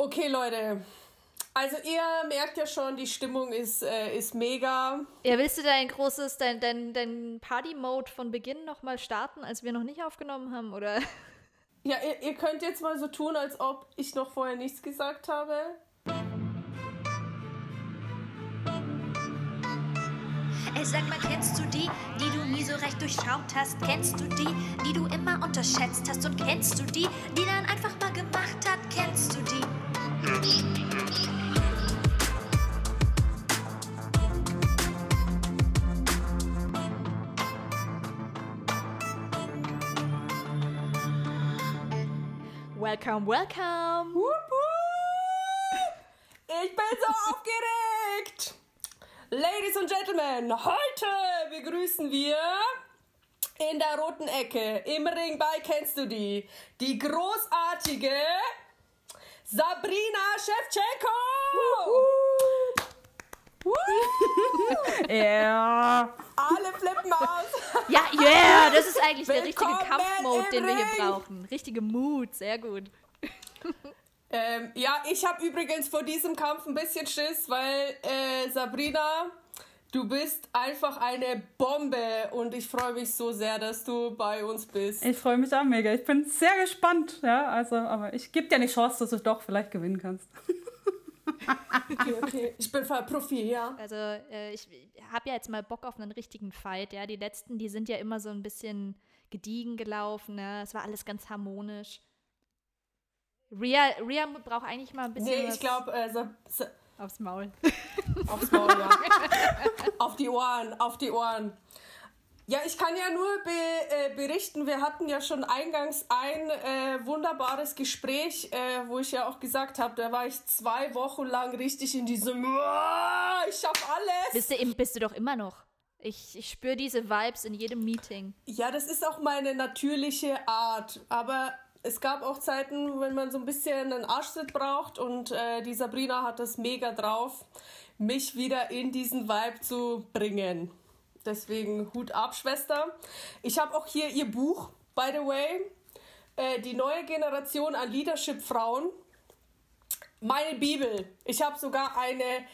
Okay, Leute. Also ihr merkt ja schon, die Stimmung ist, äh, ist mega. Ja, willst du dein großes, dein, dein, dein Party-Mode von Beginn nochmal starten, als wir noch nicht aufgenommen haben, oder? Ja, ihr, ihr könnt jetzt mal so tun, als ob ich noch vorher nichts gesagt habe. Ey, sag mal, kennst du die, die du nie so recht durchschaut hast? Kennst du die, die du immer unterschätzt hast? Und kennst du die, die dann einfach Welcome, welcome! Ich bin so aufgeregt! Ladies and Gentlemen, heute begrüßen wir in der roten Ecke im Ring bei Kennst du die? Die großartige Sabrina Shevchenko! Ja. Alle flippen aus! Ja, yeah, das ist eigentlich der richtige Kampfmode, den wir hier Ring. brauchen. Richtige Mut, sehr gut. Ähm, ja, ich habe übrigens vor diesem Kampf ein bisschen Schiss, weil äh, Sabrina, du bist einfach eine Bombe und ich freue mich so sehr, dass du bei uns bist. Ich freue mich auch mega. Ich bin sehr gespannt. Ja, also, aber ich gebe dir eine Chance, dass du doch vielleicht gewinnen kannst. Okay, okay. Ich bin voll Profi, ja. Also, äh, ich habe ja jetzt mal Bock auf einen richtigen Fight, ja. Die letzten, die sind ja immer so ein bisschen gediegen gelaufen, ne? Es war alles ganz harmonisch. Ria, Ria braucht eigentlich mal ein bisschen Nee, ich glaube, äh, Sa aufs Maul. aufs Maul, ja. auf die Ohren, auf die Ohren. Ja, ich kann ja nur be äh, berichten, wir hatten ja schon eingangs ein äh, wunderbares Gespräch, äh, wo ich ja auch gesagt habe, da war ich zwei Wochen lang richtig in diesem, "Uah, ich schaff alles. Bist du, im- bist du doch immer noch. Ich, ich spüre diese Vibes in jedem Meeting. Ja, das ist auch meine natürliche Art. Aber es gab auch Zeiten, wenn man so ein bisschen einen Arschtritt braucht und äh, die Sabrina hat es mega drauf, mich wieder in diesen Vibe zu bringen. Deswegen Hut ab, Schwester. Ich habe auch hier ihr Buch, by the way. Äh, die neue Generation an Leadership-Frauen. Meine Bibel. Ich habe sogar eine,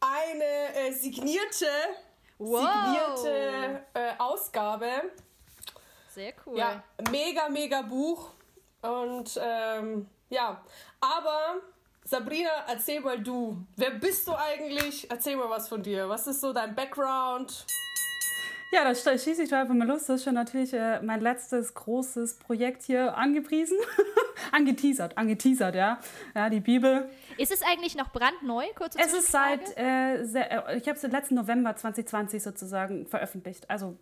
eine äh, signierte, Wow. signierte äh, Ausgabe. Sehr cool. Ja, mega, mega Buch. Und ähm, ja, aber Sabrina, erzähl mal du. Wer bist du eigentlich? Erzähl mal was von dir. Was ist so dein Background? Ja, das sch- schieße ich doch einfach mal los. Das ist schon natürlich äh, mein letztes großes Projekt hier angepriesen. angeteasert, angeteasert, ja. Ja, die Bibel. Ist es eigentlich noch brandneu? Kurze Es ist seit, äh, sehr, äh, ich habe es letzten November 2020 sozusagen veröffentlicht. Also,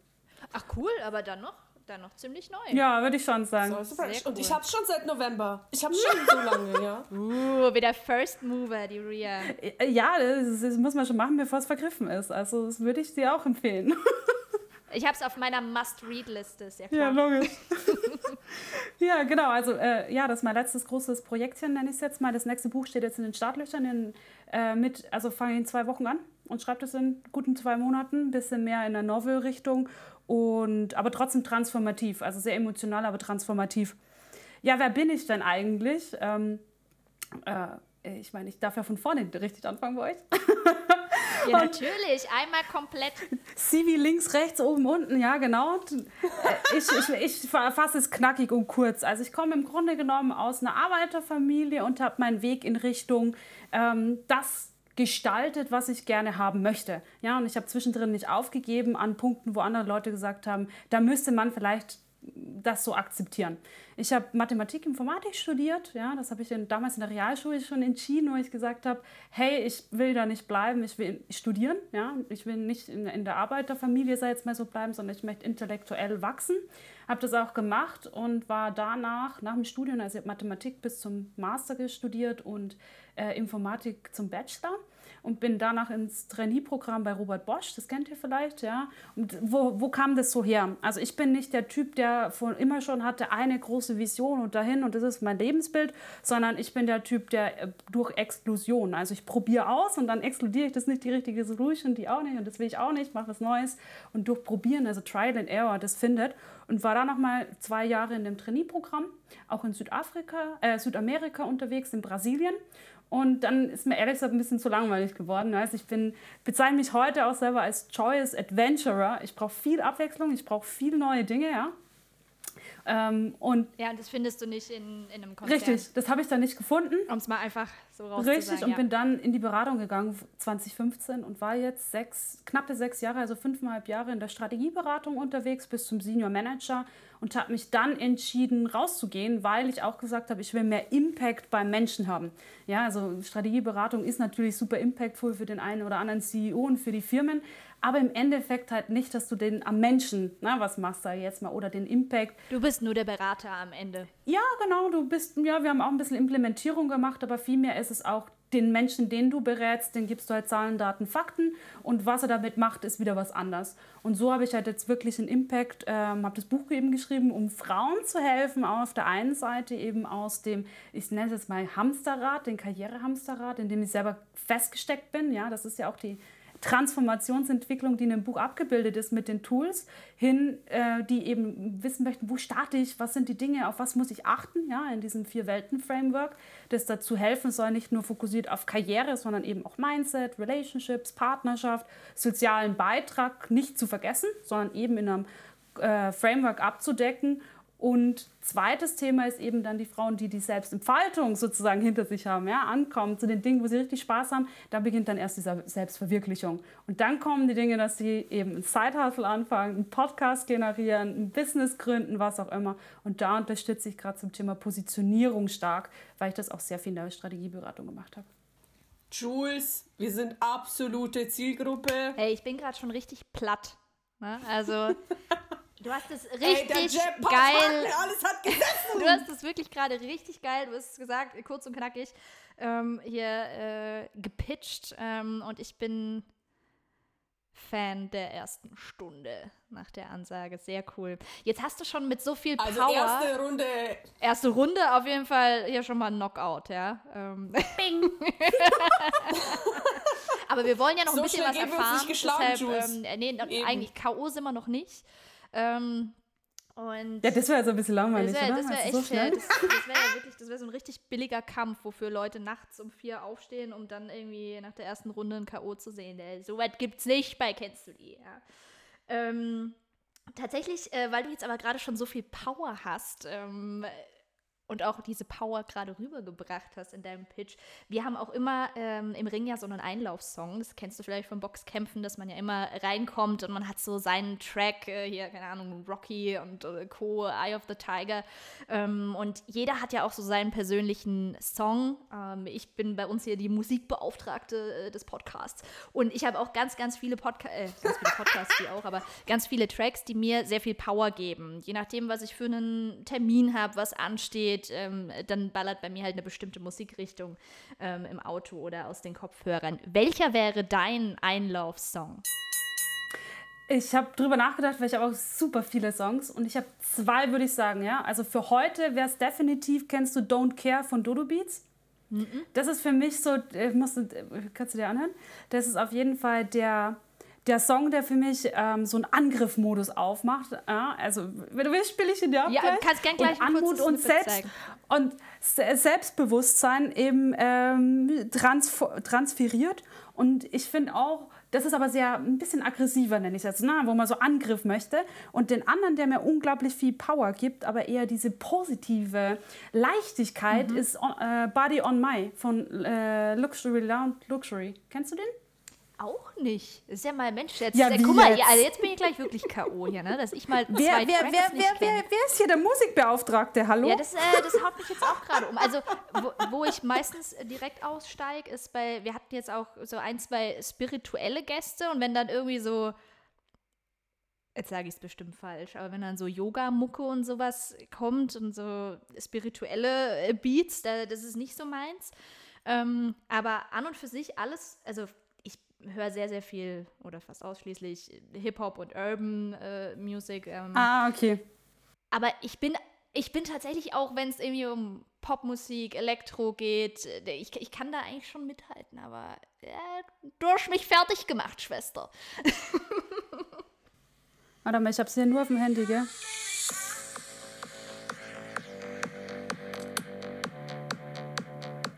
Ach cool, aber dann noch, dann noch ziemlich neu. ja, würde ich schon sagen. So, super. Sehr Und ich hab's schon seit November. Ich hab's schon so lange, ja. Uh, wieder First Mover, die Ria. Äh, Ja, das, das muss man schon machen, bevor es vergriffen ist. Also, das würde ich dir auch empfehlen. Ich habe es auf meiner Must-Read-Liste, ist ja logisch. ja, genau. Also, äh, ja, das ist mein letztes großes Projektchen, nenne ich es jetzt mal. Das nächste Buch steht jetzt in den Startlöchern. In, äh, mit, also fange ich in zwei Wochen an und schreibe das in guten zwei Monaten. Ein bisschen mehr in der Novel-Richtung. Und, aber trotzdem transformativ. Also sehr emotional, aber transformativ. Ja, wer bin ich denn eigentlich? Ähm, äh, ich meine, ich darf ja von vorne richtig anfangen bei euch. Ja, natürlich. Einmal komplett. CV links, rechts, oben, unten, ja, genau. Äh, Ich, ich, ich fasse es knackig und kurz. Also ich komme im Grunde genommen aus einer Arbeiterfamilie und habe meinen Weg in Richtung ähm, das gestaltet, was ich gerne haben möchte. Ja, und ich habe zwischendrin nicht aufgegeben an Punkten, wo andere Leute gesagt haben, da müsste man vielleicht das so akzeptieren. Ich habe Mathematik, Informatik studiert, ja, das habe ich in, damals in der Realschule schon entschieden, wo ich gesagt habe, hey, ich will da nicht bleiben, ich will studieren, ja, ich will nicht in, in der Arbeiterfamilie, sei jetzt mal so bleiben, sondern ich möchte intellektuell wachsen. Habe das auch gemacht und war danach, nach dem Studium, also ich Mathematik bis zum Master studiert und äh, Informatik zum Bachelor und bin danach ins Trainee-Programm bei Robert Bosch, das kennt ihr vielleicht, ja. Und wo, wo kam das so her? Also ich bin nicht der Typ, der von immer schon hatte eine große Vision und dahin und das ist mein Lebensbild, sondern ich bin der Typ, der äh, durch Exklusion, also ich probiere aus und dann exkludiere ich das nicht die richtige Solution, die auch nicht und das will ich auch nicht, mache was Neues und durch Probieren, also Trial and Error, das findet und war dann noch mal zwei Jahre in dem Trainee-Programm, auch in Südafrika, äh, Südamerika unterwegs, in Brasilien und dann ist mir ehrlich gesagt ein bisschen zu langweilig geworden. Also ich bin, bezeichne mich heute auch selber als Joyous Adventurer. Ich brauche viel Abwechslung, ich brauche viele neue Dinge, ja. Ähm, und ja, und das findest du nicht in, in einem Konzern. Richtig, das habe ich da nicht gefunden. Um es mal einfach so rauszusagen. Richtig, und ja. bin dann in die Beratung gegangen 2015 und war jetzt sechs, knappe sechs Jahre, also fünfeinhalb Jahre in der Strategieberatung unterwegs bis zum Senior Manager und habe mich dann entschieden, rauszugehen, weil ich auch gesagt habe, ich will mehr Impact beim Menschen haben. Ja, also Strategieberatung ist natürlich super impactful für den einen oder anderen CEO und für die Firmen, aber im Endeffekt halt nicht, dass du den am Menschen, na, was machst du jetzt mal, oder den Impact. Du bist nur der Berater am Ende. Ja, genau, du bist, ja, wir haben auch ein bisschen Implementierung gemacht, aber vielmehr ist es auch den Menschen, den du berätst, den gibst du halt Zahlen, Daten, Fakten und was er damit macht, ist wieder was anderes. Und so habe ich halt jetzt wirklich einen Impact, ähm, habe das Buch eben geschrieben, um Frauen zu helfen, auf der einen Seite eben aus dem, ich nenne es jetzt mal Hamsterrad, den Karrierehamsterrad, in dem ich selber festgesteckt bin, ja, das ist ja auch die Transformationsentwicklung, die in dem Buch abgebildet ist mit den Tools, hin, äh, die eben wissen möchten, wo starte ich, was sind die Dinge, auf was muss ich achten, ja, in diesem Vier-Welten-Framework, das dazu helfen soll, nicht nur fokussiert auf Karriere, sondern eben auch Mindset, Relationships, Partnerschaft, sozialen Beitrag nicht zu vergessen, sondern eben in einem äh, Framework abzudecken und zweites Thema ist eben dann die Frauen, die die Selbstentfaltung sozusagen hinter sich haben, ja, ankommen zu den Dingen, wo sie richtig Spaß haben. Da beginnt dann erst diese Selbstverwirklichung. Und dann kommen die Dinge, dass sie eben ein Side-Hustle anfangen, einen Podcast generieren, ein Business gründen, was auch immer. Und da unterstütze ich gerade zum Thema Positionierung stark, weil ich das auch sehr viel in der Strategieberatung gemacht habe. Jules, wir sind absolute Zielgruppe. Hey, ich bin gerade schon richtig platt. Ne? Also Du hast es richtig Ey, geil. alles hat gesessen. du hast es wirklich gerade richtig geil. Du hast es gesagt, kurz und knackig ähm, hier äh, gepitcht. Ähm, und ich bin Fan der ersten Stunde nach der Ansage. Sehr cool. Jetzt hast du schon mit so viel also Power. Also erste Runde. Erste Runde auf jeden Fall hier schon mal ein Knockout, ja. Ähm. Bing. Aber wir wollen ja noch so ein bisschen was erfahren. Deshalb, ähm, nee, eigentlich K.O. sind wir noch nicht. Ähm, und ja, das wäre so ein bisschen langweilig, das wär, oder? Das wäre echt, so das, das wäre ja wirklich, das wäre so ein richtig billiger Kampf, wofür Leute nachts um vier aufstehen, um dann irgendwie nach der ersten Runde ein K.O. zu sehen. So weit gibt's nicht bei Kennst du die, ja. Ähm, tatsächlich, äh, weil du jetzt aber gerade schon so viel Power hast, ähm, und auch diese Power gerade rübergebracht hast in deinem Pitch. Wir haben auch immer ähm, im Ring ja so einen Einlaufsong. Das kennst du vielleicht von Boxkämpfen, dass man ja immer reinkommt und man hat so seinen Track, äh, hier, keine Ahnung, Rocky und äh, Co., Eye of the Tiger. Ähm, und jeder hat ja auch so seinen persönlichen Song. Ähm, ich bin bei uns hier die Musikbeauftragte äh, des Podcasts. Und ich habe auch ganz, ganz viele, Podca äh, ganz viele Podcasts, die auch, aber ganz viele Tracks, die mir sehr viel Power geben. Je nachdem, was ich für einen Termin habe, was ansteht geht, ähm, dann ballert bei mir halt eine bestimmte Musikrichtung ähm, im Auto oder aus den Kopfhörern. Welcher wäre dein Einlaufsong? Ich habe drüber nachgedacht, weil ich habe auch super viele Songs und ich habe zwei, würde ich sagen, ja. Also für heute wäre es definitiv, kennst du Don't Care von Dodo Beats? Mhm. Das ist für mich so, äh, musst äh, kannst du dir anhören? Das ist auf jeden Fall der, der Song, der für mich ähm, so einen Angriffmodus aufmacht. Ja, also, wenn du willst, spiele ich ihn dir ab. Ja, gleich. kannst gern gleich und Anmut und, Selbst, und Selbstbewusstsein eben ähm, transferiert. Und ich finde auch, das ist aber sehr ein bisschen aggressiver, nenne ich es jetzt, ne? wo man so Angriff möchte. Und den anderen, der mir unglaublich viel Power gibt, aber eher diese positive Leichtigkeit, mhm. ist äh, Body on My von äh, Luxury Lounge Luxury. Kennst du den? Auch nicht. Das ist ja mal Mensch. Jetzt, ja, äh, guck mal, ja, also jetzt bin ich gleich wirklich K.O. hier, ne? Dass ich mal wer, zwei wer, wer, wer, wer, wer ist hier der Musikbeauftragte? Hallo? Ja, das, äh, das haut mich jetzt auch gerade um. Also, wo, wo, ich meistens direkt aussteige, ist bei, wir hatten jetzt auch so ein, zwei spirituelle Gäste und wenn dann irgendwie so, jetzt sage ich es bestimmt falsch, aber wenn dann so Yoga-Mucke und sowas kommt und so spirituelle äh, Beats, da, das ist nicht so meins. Ähm, aber an und für sich alles, also höre sehr, sehr viel oder fast ausschließlich Hip-Hop und Urban äh, Music. Ähm, ah, okay. Aber ich bin, ich bin tatsächlich auch, wenn es irgendwie um Popmusik, Elektro geht, äh, ich, ich kann da eigentlich schon mithalten, aber äh, du hast mich fertig gemacht, Schwester. Warte mal, ich hab's hier nur auf dem Handy, gell?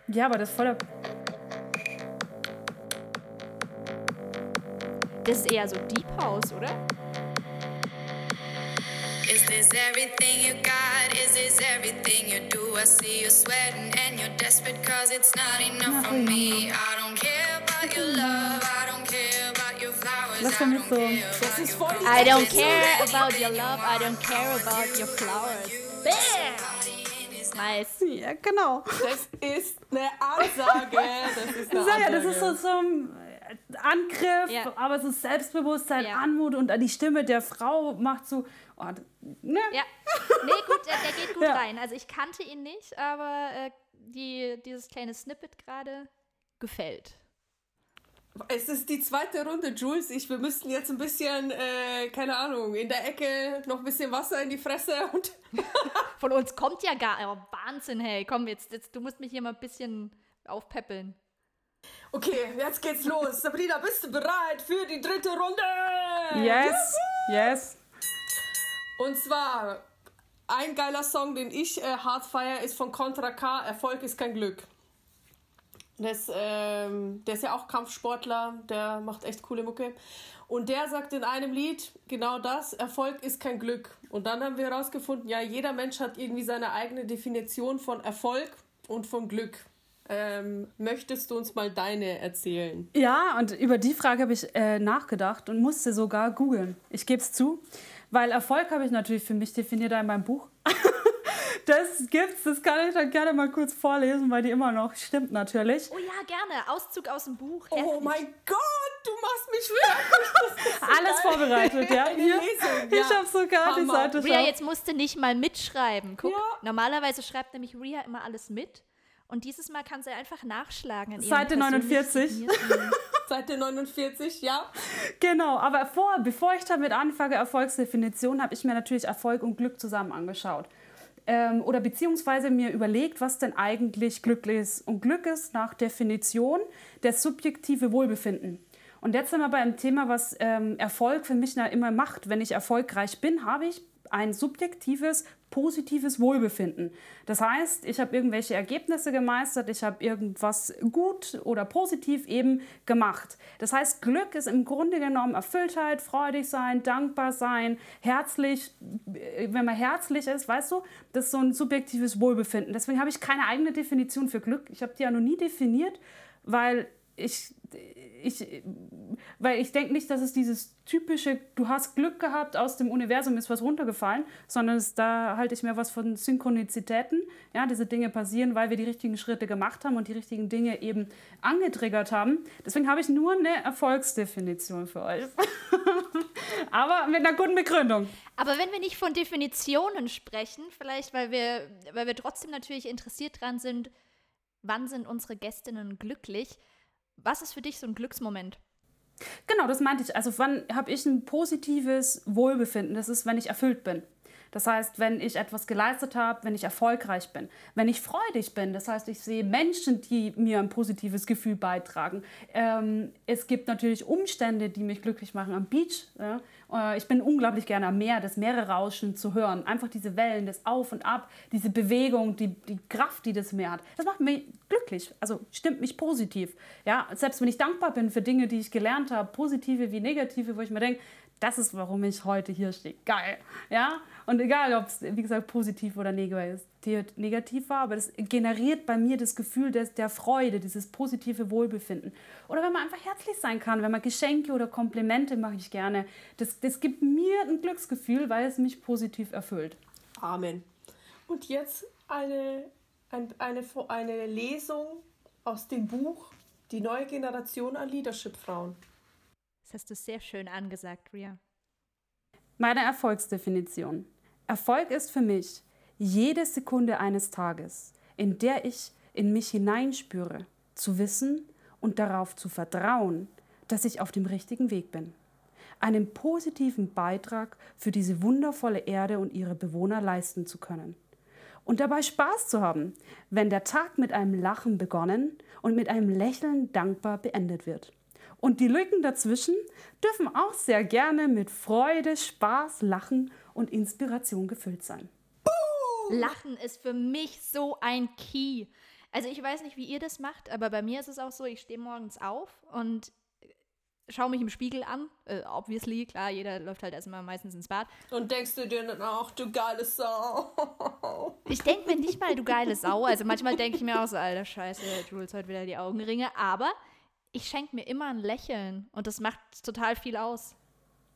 Ja, aber das ist voller. Das ist eher so Deep House, oder? Is this everything you got? Is this everything you do? I see you sweating and you're desperate cause it's not enough for me. I don't care about your love, I don't care about your flowers. Lass damit so. Das ist voll I don't care about your love, I don't care about your flowers. Bam! Nice. Ja, genau. Das ist eine Ansage. Das ist eine Ja, ja, Ansage. das ist so zum Angriff, Ja. aber so Selbstbewusstsein, Ja. Anmut und die Stimme der Frau macht so. Oh, ne? Ja. Nee, gut, der, der geht gut Ja. rein. Also ich kannte ihn nicht, aber äh, die, dieses kleine Snippet gerade gefällt. Es ist die zweite Runde, Jules. Ich, wir müssten jetzt ein bisschen, äh, keine Ahnung, in der Ecke noch ein bisschen Wasser in die Fresse und. Von uns kommt ja gar. Oh, Wahnsinn, hey. Komm, jetzt, jetzt, du musst mich hier mal ein bisschen aufpäppeln. Okay, jetzt geht's los. Sabrina, bist du bereit für die dritte Runde? Yes, yes. Und zwar, ein geiler Song, den ich äh, hart feier, ist von Contra K. Erfolg ist kein Glück. Das, ähm, der ist ja auch Kampfsportler, der macht echt coole Mucke. Und der sagt in einem Lied genau das, Erfolg ist kein Glück. Und dann haben wir herausgefunden, ja, jeder Mensch hat irgendwie seine eigene Definition von Erfolg und von Glück. Ähm, möchtest du uns mal deine erzählen? Ja, und über die Frage habe ich äh, nachgedacht und musste sogar googeln. Ich gebe es zu, weil Erfolg habe ich natürlich für mich definiert in meinem Buch. das gibt's, das kann ich dann gerne mal kurz vorlesen, weil die immer noch stimmt natürlich. Oh ja, gerne. Auszug aus dem Buch. Oh Herrlich. mein Gott, du machst mich fertig. Alles vorbereitet, ja. Hier. Lesung, Ich ja. habe sogar die. Seite Ria jetzt musste nicht mal mitschreiben. Guck, Ja. normalerweise schreibt nämlich Ria immer alles mit. Und dieses Mal kann sie einfach nachschlagen. In ihrem Seite persönlich 49. signierten- Seite 49, ja. Genau, aber vor, bevor ich damit anfange, Erfolgsdefinition, habe ich mir natürlich Erfolg und Glück zusammen angeschaut. Ähm, oder beziehungsweise mir überlegt, was denn eigentlich Glück ist. Und Glück ist nach Definition das subjektive Wohlbefinden. Und jetzt sind wir bei einem Thema, was ähm, Erfolg für mich na immer macht. Wenn ich erfolgreich bin, habe ich ein subjektives, positives Wohlbefinden. Das heißt, ich habe irgendwelche Ergebnisse gemeistert, ich habe irgendwas gut oder positiv eben gemacht. Das heißt, Glück ist im Grunde genommen Erfülltheit, freudig sein, dankbar sein, herzlich, äh, wenn man herzlich ist, weißt du, das ist so ein subjektives Wohlbefinden. Deswegen habe ich keine eigene Definition für Glück. Ich habe die ja noch nie definiert, weil ich, ich, weil ich denke nicht, dass es dieses typische, du hast Glück gehabt, aus dem Universum ist was runtergefallen, sondern es, da halte ich mir was von Synchronizitäten. Ja, diese Dinge passieren, weil wir die richtigen Schritte gemacht haben und die richtigen Dinge eben angetriggert haben. Deswegen habe ich nur eine Erfolgsdefinition für euch. Aber mit einer guten Begründung. Aber wenn wir nicht von Definitionen sprechen, vielleicht weil wir, weil wir trotzdem natürlich interessiert dran sind, wann sind unsere Gästinnen glücklich? Was ist für dich so ein Glücksmoment? Genau, das meinte ich. Also wann habe ich ein positives Wohlbefinden? Das ist, wenn ich erfüllt bin. Das heißt, wenn ich etwas geleistet habe, wenn ich erfolgreich bin, wenn ich freudig bin. Das heißt, ich sehe Menschen, die mir ein positives Gefühl beitragen. Ähm, es gibt natürlich Umstände, die mich glücklich machen am Beach. Ja? Äh, Ich bin unglaublich gerne am Meer, das Meererauschen zu hören. Einfach diese Wellen, das Auf und Ab, diese Bewegung, die, die Kraft, die das Meer hat. Das macht mich glücklich, also stimmt mich positiv. Ja? Selbst wenn ich dankbar bin für Dinge, die ich gelernt habe, positive wie negative, wo ich mir denke, das ist, warum ich heute hier stehe. Geil. Ja? Und egal, ob es, wie gesagt, positiv oder negativ war, aber das generiert bei mir das Gefühl des, der Freude, dieses positive Wohlbefinden. Oder wenn man einfach herzlich sein kann, wenn man Geschenke oder Komplimente mache ich gerne. Das, das gibt mir ein Glücksgefühl, weil es mich positiv erfüllt. Amen. Und jetzt eine, ein, eine, eine Lesung aus dem Buch Die neue Generation an Leadership-Frauen. Das hast du sehr schön angesagt, Ria. Meine Erfolgsdefinition. Erfolg ist für mich jede Sekunde eines Tages, in der ich in mich hineinspüre, zu wissen und darauf zu vertrauen, dass ich auf dem richtigen Weg bin. Einen positiven Beitrag für diese wundervolle Erde und ihre Bewohner leisten zu können. Und dabei Spaß zu haben, wenn der Tag mit einem Lachen begonnen und mit einem Lächeln dankbar beendet wird. Und die Lücken dazwischen dürfen auch sehr gerne mit Freude, Spaß, Lachen und Inspiration gefüllt sein. Lachen ist für mich so ein Key. Also ich weiß nicht, wie ihr das macht, aber bei mir ist es auch so, ich stehe morgens auf und schaue mich im Spiegel an. Äh, obviously, klar, jeder läuft halt erstmal meistens ins Bad. Und denkst du dir dann auch, du geile Sau? Ich denke mir nicht mal, du geile Sau. Also manchmal denke ich mir auch so, alter Scheiße, Jules hat wieder die Augenringe. Aber ich schenke mir immer ein Lächeln und das macht total viel aus.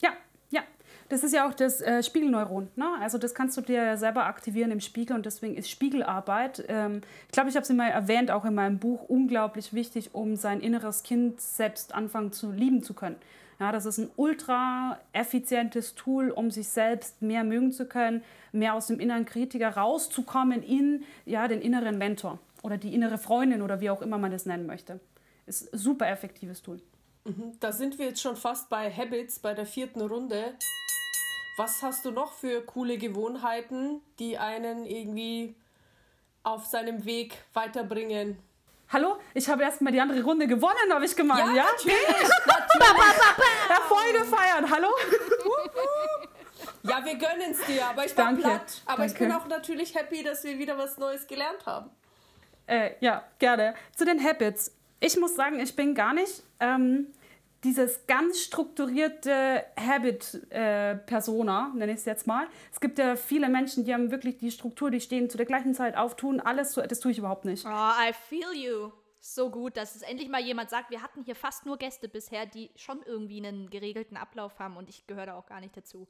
Ja, ja. Das ist ja auch das äh, Spiegelneuron. Ne? Also das kannst du dir selber aktivieren im Spiegel und deswegen ist Spiegelarbeit, ähm, ich glaube, ich habe es immer erwähnt, auch in meinem Buch, unglaublich wichtig, um sein inneres Kind selbst anfangen zu lieben zu können. Ja, das ist ein ultra effizientes Tool, um sich selbst mehr mögen zu können, mehr aus dem inneren Kritiker rauszukommen in ja, den inneren Mentor oder die innere Freundin oder wie auch immer man das nennen möchte. Ist ein super effektives Tool. Mhm. Da sind wir jetzt schon fast bei Habits, bei der vierten Runde. Was hast du noch für coole Gewohnheiten, die einen irgendwie auf seinem Weg weiterbringen? Hallo, ich habe erstmal die andere Runde gewonnen, habe ich gemeint, ja? Ja, natürlich, voll gefeiert, hallo? Ja, wir gönnen es dir, aber ich war Danke, platt. Aber ich bin danke. auch natürlich happy, dass wir wieder was Neues gelernt haben. Äh, ja, gerne. Zu den Habits. Ich muss sagen, ich bin gar nicht ähm, dieses ganz strukturierte Habit-Persona, nenne ich es jetzt mal. Es gibt ja viele Menschen, die haben wirklich die Struktur, die stehen zu der gleichen Zeit auf, tun alles, so, das tue ich überhaupt nicht. Oh, I feel you. So gut, dass es endlich mal jemand sagt, wir hatten hier fast nur Gäste bisher, die schon irgendwie einen geregelten Ablauf haben und ich gehöre da auch gar nicht dazu.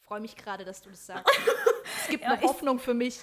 Ich freue mich gerade, dass du das sagst. es gibt eine ich- Hoffnung für mich.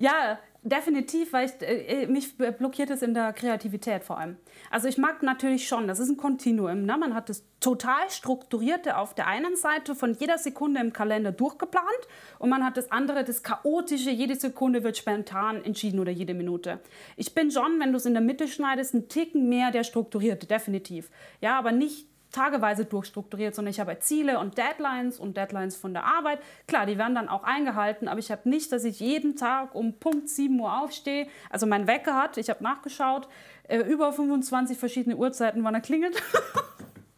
Ja, definitiv, weil ich, äh, mich blockiert es in der Kreativität vor allem. Also ich mag natürlich schon, das ist ein Kontinuum. Ne? Man hat das total strukturierte auf der einen Seite von jeder Sekunde im Kalender durchgeplant und man hat das andere, das chaotische, jede Sekunde wird spontan entschieden oder jede Minute. Ich bin schon, wenn du es in der Mitte schneidest, ein Ticken mehr der strukturierte, definitiv. Ja, aber nicht tageweise durchstrukturiert, sondern ich habe Ziele und Deadlines und Deadlines von der Arbeit. Klar, die werden dann auch eingehalten, aber ich habe nicht, dass ich jeden Tag um Punkt 7 Uhr aufstehe. Also mein Wecker hat, ich habe nachgeschaut, äh, über 25 verschiedene Uhrzeiten, wann er klingelt.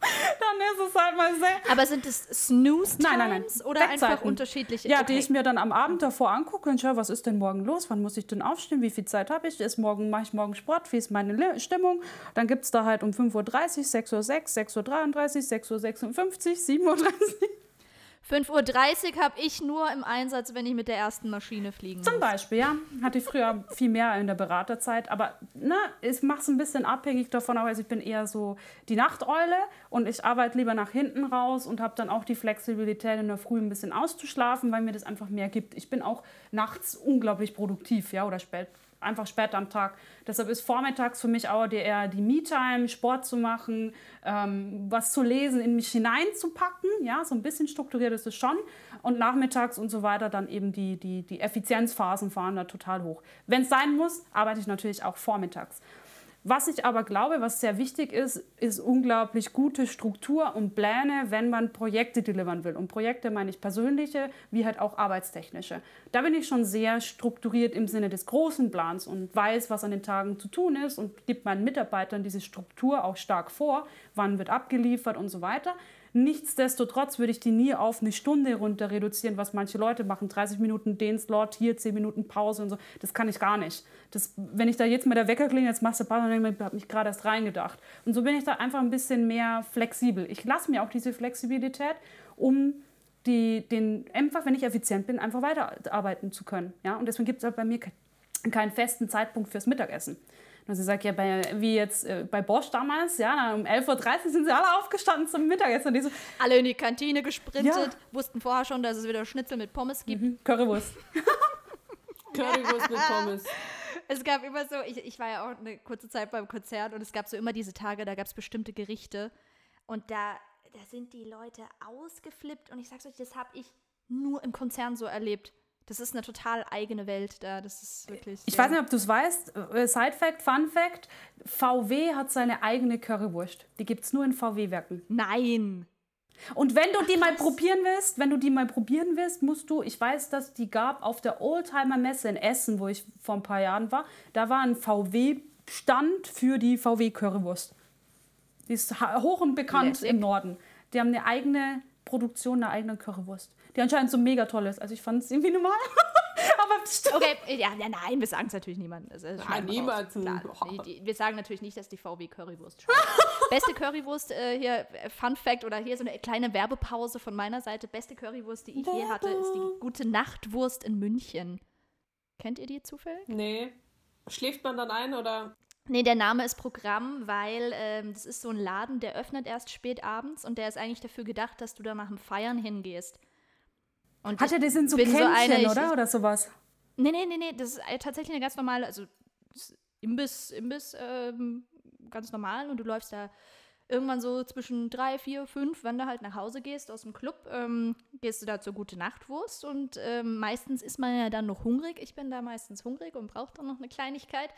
dann ist es halt mal sehr... Aber sind es Snooze-Times Nein, nein, nein. oder einfach unterschiedliche? Ja, Okay. die ich mir dann am Abend davor angucke und schaue, was ist denn morgen los? Wann muss ich denn aufstehen? Wie viel Zeit habe ich? Ist morgen, mache ich morgen Sport? Wie ist meine Le- Stimmung? Dann gibt es da halt um 5.30 Uhr, 6.06 Uhr, 6.33 Uhr, 6.56 Uhr, 7.30 Uhr. 5.30 Uhr habe ich nur im Einsatz, wenn ich mit der ersten Maschine fliegen Zum muss. Beispiel, ja. Hatte ich früher viel mehr in der Beraterzeit. Aber ne, ich mache es ein bisschen abhängig davon. Aber also ich bin eher so die Nachteule und ich arbeite lieber nach hinten raus und habe dann auch die Flexibilität, in der Früh ein bisschen auszuschlafen, weil mir das einfach mehr gibt. Ich bin auch nachts unglaublich produktiv, ja, oder spät, einfach spät am Tag. Deshalb ist vormittags für mich auch eher die Me-Time, Sport zu machen, ähm, was zu lesen, in mich hineinzupacken. Ja, so ein bisschen strukturiert ist es schon. Und nachmittags und so weiter dann eben die, die, die Effizienzphasen fahren da total hoch. Wenn es sein muss, arbeite ich natürlich auch vormittags. Was ich aber glaube, was sehr wichtig ist, ist unglaublich gute Struktur und Pläne, wenn man Projekte delivern will. Und Projekte meine ich persönliche, wie halt auch arbeitstechnische. Da bin ich schon sehr strukturiert im Sinne des großen Plans und weiß, was an den Tagen zu tun ist und gibt meinen Mitarbeitern diese Struktur auch stark vor, wann wird abgeliefert und so weiter. Nichtsdestotrotz würde ich die nie auf eine Stunde runter reduzieren, was manche Leute machen. 30 Minuten den Slot, hier 10 Minuten Pause und so. Das kann ich gar nicht. Das, wenn ich da jetzt mit der Wecker klinge, jetzt machst du Pause, dann habe ich mich gerade erst reingedacht. Und so bin ich da einfach ein bisschen mehr flexibel. Ich lasse mir auch diese Flexibilität, um die, den, einfach, wenn ich effizient bin, einfach weiterarbeiten zu können. Ja? Und deswegen gibt es halt bei mir ke- keinen festen Zeitpunkt fürs Mittagessen. Also ich sage ja, bei, wie jetzt äh, bei Bosch damals, ja, um 11.30 Uhr sind sie alle aufgestanden zum Mittagessen. Und die so, Alle in die Kantine gesprintet, Ja. wussten vorher schon, dass es wieder Schnitzel mit Pommes gibt. Currywurst. Currywurst mit Pommes. Es gab immer so, ich, ich war ja auch eine kurze Zeit beim Konzert und es gab so immer diese Tage, da gab es bestimmte Gerichte und da, da sind die Leute ausgeflippt und ich sag's euch, das habe ich nur im Konzern so erlebt. Das ist eine total eigene Welt da. Das ist wirklich. Ich weiß nicht, ob du es weißt. äh, Side Fact, Fun Fact: VW hat seine eigene Currywurst. Die gibt es nur in VW-Werken. Nein! Und wenn du die mal probieren willst, wenn du die mal probieren willst, musst du, ich weiß, dass die gab auf der Oldtimer Messe in Essen, wo ich vor ein paar Jahren war, da war ein VW-Stand für die VW Currywurst. Die ist hoch und bekannt Lässig. im Norden. Die haben eine eigene Produktion, eine eigene Currywurst, die anscheinend so mega toll ist. Also ich fand es irgendwie normal. Aber bestimmt. Okay, ja, ja nein, wir sagen es natürlich niemandem. Ist Nein, niemanden. Wir sagen natürlich nicht, dass die VW Currywurst schmeckt. Beste Currywurst äh, hier, äh, Fun Fact oder hier so eine kleine Werbepause von meiner Seite. Beste Currywurst, die ich je hatte, ist die gute Nachtwurst in München. Kennt ihr die zufällig? Nee. Schläft man dann ein oder? Nee, der Name ist Programm, weil ähm, das ist so ein Laden, der öffnet erst spät abends und der ist eigentlich dafür gedacht, dass du da nach dem Feiern hingehst. Und Hat er das in so bin so Kännchen, eine, oder? Oder sowas? Nee, nee, nee, nee, das ist tatsächlich eine ganz normale, also Imbiss, Imbiss, ähm, ganz normal und du läufst da irgendwann so zwischen drei, vier, fünf, wenn du halt nach Hause gehst aus dem Club, ähm, gehst du da zur gute Nachtwurst und ähm, meistens ist man ja dann noch hungrig. Ich bin da meistens hungrig und brauche dann noch eine Kleinigkeit.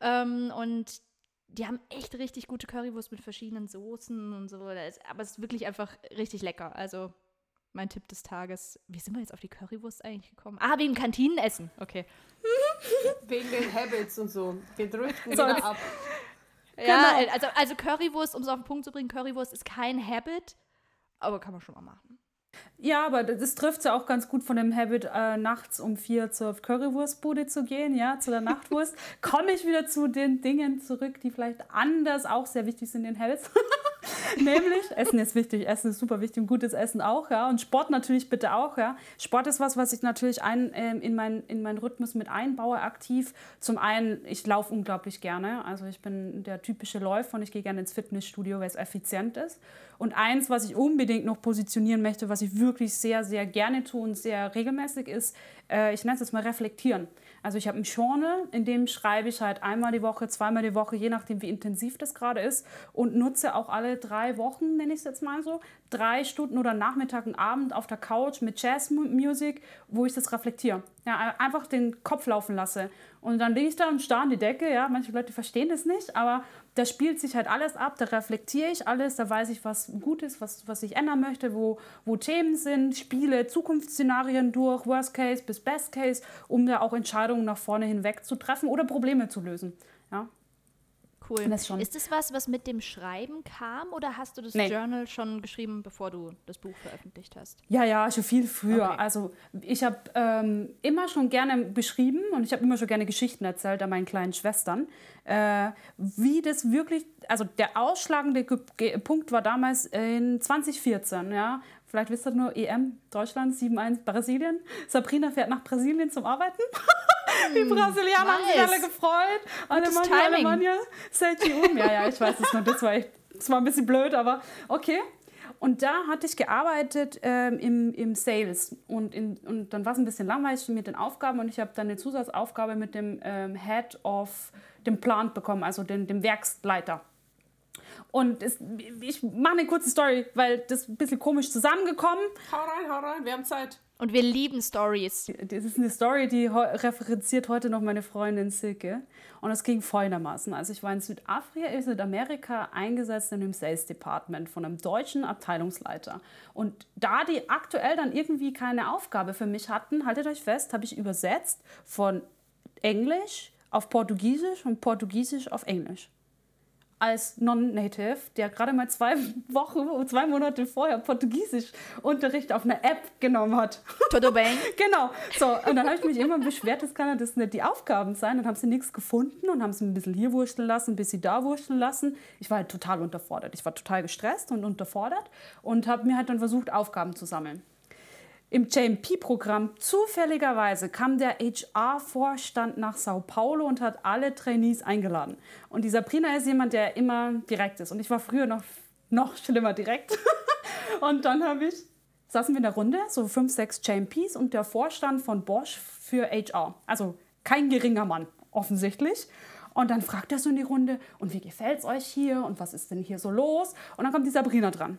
Ähm, und die haben echt richtig gute Currywurst mit verschiedenen Soßen und so. Aber es ist wirklich einfach richtig lecker. Also mein Tipp des Tages. Wie sind wir jetzt auf die Currywurst eigentlich gekommen? Ah, wegen Kantinenessen. Okay. Wegen den Habits und so. Wir driften So, ab. Ja, Genau. also, also Currywurst, um es auf den Punkt zu bringen, Currywurst ist kein Habit, aber kann man schon mal machen. Ja, aber das trifft ja auch ganz gut von dem Habit, äh, nachts um vier zur Currywurstbude zu gehen, ja, zu der Nachtwurst. Komme ich wieder zu den Dingen zurück, die vielleicht anders auch sehr wichtig sind in Habits. Nämlich, Essen ist wichtig, Essen ist super wichtig und gutes Essen auch, ja. Und Sport natürlich bitte auch, ja. Sport ist was, was ich natürlich ein, ähm, in, mein, in meinen Rhythmus mit einbaue, aktiv. Zum einen, ich laufe unglaublich gerne. Also ich bin der typische Läufer und ich gehe gerne ins Fitnessstudio, weil es effizient ist. Und eins, was ich unbedingt noch positionieren möchte, was ich wirklich sehr, sehr gerne tue und sehr regelmäßig ist, äh, ich nenne es jetzt mal reflektieren. Also ich habe ein Journal, in dem schreibe ich halt einmal die Woche, zweimal die Woche, je nachdem, wie intensiv das gerade ist. Und nutze auch alle drei Wochen, nenne ich es jetzt mal so, drei Stunden oder Nachmittag und Abend auf der Couch mit Jazzmusik, wo ich das reflektiere. Ja, einfach den Kopf laufen lasse. Und dann liege ich da und starre an die Decke. Ja, manche Leute verstehen das nicht, aber da spielt sich halt alles ab, da reflektiere ich alles, da weiß ich, was gut ist, was, was ich ändern möchte, wo, wo Themen sind, spiele Zukunftsszenarien durch, Worst Case bis Best Case, um da auch Entscheidungen nach vorne hinweg zu treffen oder Probleme zu lösen. Ja. Cool. Das. Ist das was, was mit dem Schreiben kam oder hast du das Nee. Journal schon geschrieben, bevor du das Buch veröffentlicht hast? Ja, ja, schon viel früher. Okay. Also ich habe ähm, immer schon gerne beschrieben und ich habe immer schon gerne Geschichten erzählt an meinen kleinen Schwestern. Äh, wie das wirklich, also der ausschlagende Ge Ge Punkt war damals in 2014, ja. Vielleicht wisst ihr nur, EM, Deutschland, 7-1 Brasilien. Sabrina fährt nach Brasilien zum Arbeiten. Die Brasilianer haben sich nice. alle gefreut. Gutes Alemania, Timing. Ihr um. Ja, ja, ich weiß es noch. Das war echt, das war ein bisschen blöd, aber okay. Und da hatte ich gearbeitet ähm, im, im Sales. Und, in, und dann war es ein bisschen langweilig mit den Aufgaben. Und ich habe dann eine Zusatzaufgabe mit dem ähm, Head of dem Plant bekommen, also dem, dem Werksleiter. Und es, ich mache eine kurze Story, weil das ist ein bisschen komisch zusammengekommen. Hau rein, hau rein, wir haben Zeit. Und wir lieben Stories. Das ist eine Story, die referenziert heute noch meine Freundin Silke. Und es ging folgendermaßen. Also ich war in Südafrika, in Südamerika eingesetzt in dem Sales Department von einem deutschen Abteilungsleiter. Und da die aktuell dann irgendwie keine Aufgabe für mich hatten, haltet euch fest, habe ich übersetzt von Englisch auf Portugiesisch und Portugiesisch auf Englisch als Non-Native, der gerade mal zwei Wochen, zwei Monate vorher Portugiesisch-Unterricht auf einer App genommen hat. Todo bem. Genau. So, und dann habe ich mich immer beschwert, das kann ja das nicht die Aufgaben sein. Dann haben sie nichts gefunden und haben sie ein bisschen hier wurschteln lassen, ein bisschen da wurschteln lassen. Ich war halt total unterfordert. Ich war total gestresst und unterfordert und habe mir halt dann versucht, Aufgaben zu sammeln. Im JMP-Programm zufälligerweise kam der HR-Vorstand nach Sao Paulo und hat alle Trainees eingeladen. Und die Sabrina ist jemand, der immer direkt ist. Und ich war früher noch, noch schlimmer direkt. und dann habe ich, saßen wir in der Runde, so fünf, sechs JMPs und der Vorstand von Bosch für HR. Also kein geringer Mann, offensichtlich. Und dann fragt er so in die Runde, und wie gefällt es euch hier? Und was ist denn hier so los? Und dann kommt die Sabrina dran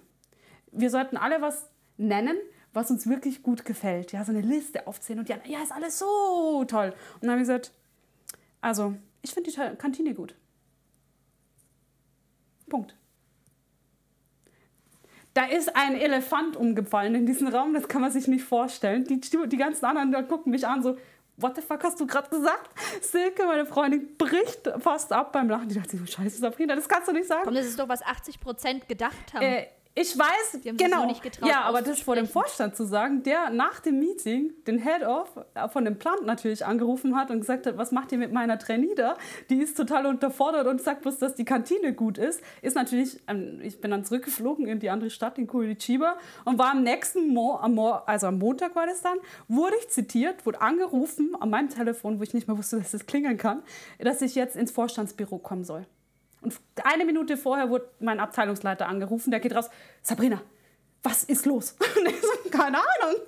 wir sollten alle was nennen, was uns wirklich gut gefällt. Ja, so eine Liste aufzählen und die anderen, ja, ist alles so toll. Und dann habe ich gesagt, also, ich finde die Kantine gut. Punkt. Da ist ein Elefant umgefallen in diesem Raum, das kann man sich nicht vorstellen. Die, die ganzen anderen gucken mich an, so, what the fuck hast du gerade gesagt? Silke, meine Freundin, bricht fast ab beim Lachen. Die dachte sich, so, scheiße, Sabrina, das kannst du nicht sagen. Komm, das ist doch, was 80 Prozent gedacht haben. Äh, ich weiß, genau. Getraut, ja, aber das vor dem Vorstand zu sagen, der nach dem Meeting den Head of äh, von dem Plant natürlich angerufen hat und gesagt hat, was macht ihr mit meiner Trainee da? Die ist total unterfordert und sagt bloß, dass die Kantine gut ist. Ist natürlich, ähm, ich bin dann zurückgeflogen in die andere Stadt, in Curitiba und war am nächsten Mo am Mo also am Montag war das dann, wurde ich zitiert, wurde angerufen an meinem Telefon, wo ich nicht mehr wusste, dass das klingeln kann, dass ich jetzt ins Vorstandsbüro kommen soll. Und eine Minute vorher wurde mein Abteilungsleiter angerufen, der geht raus, Sabrina, was ist los? Und ich so, keine Ahnung,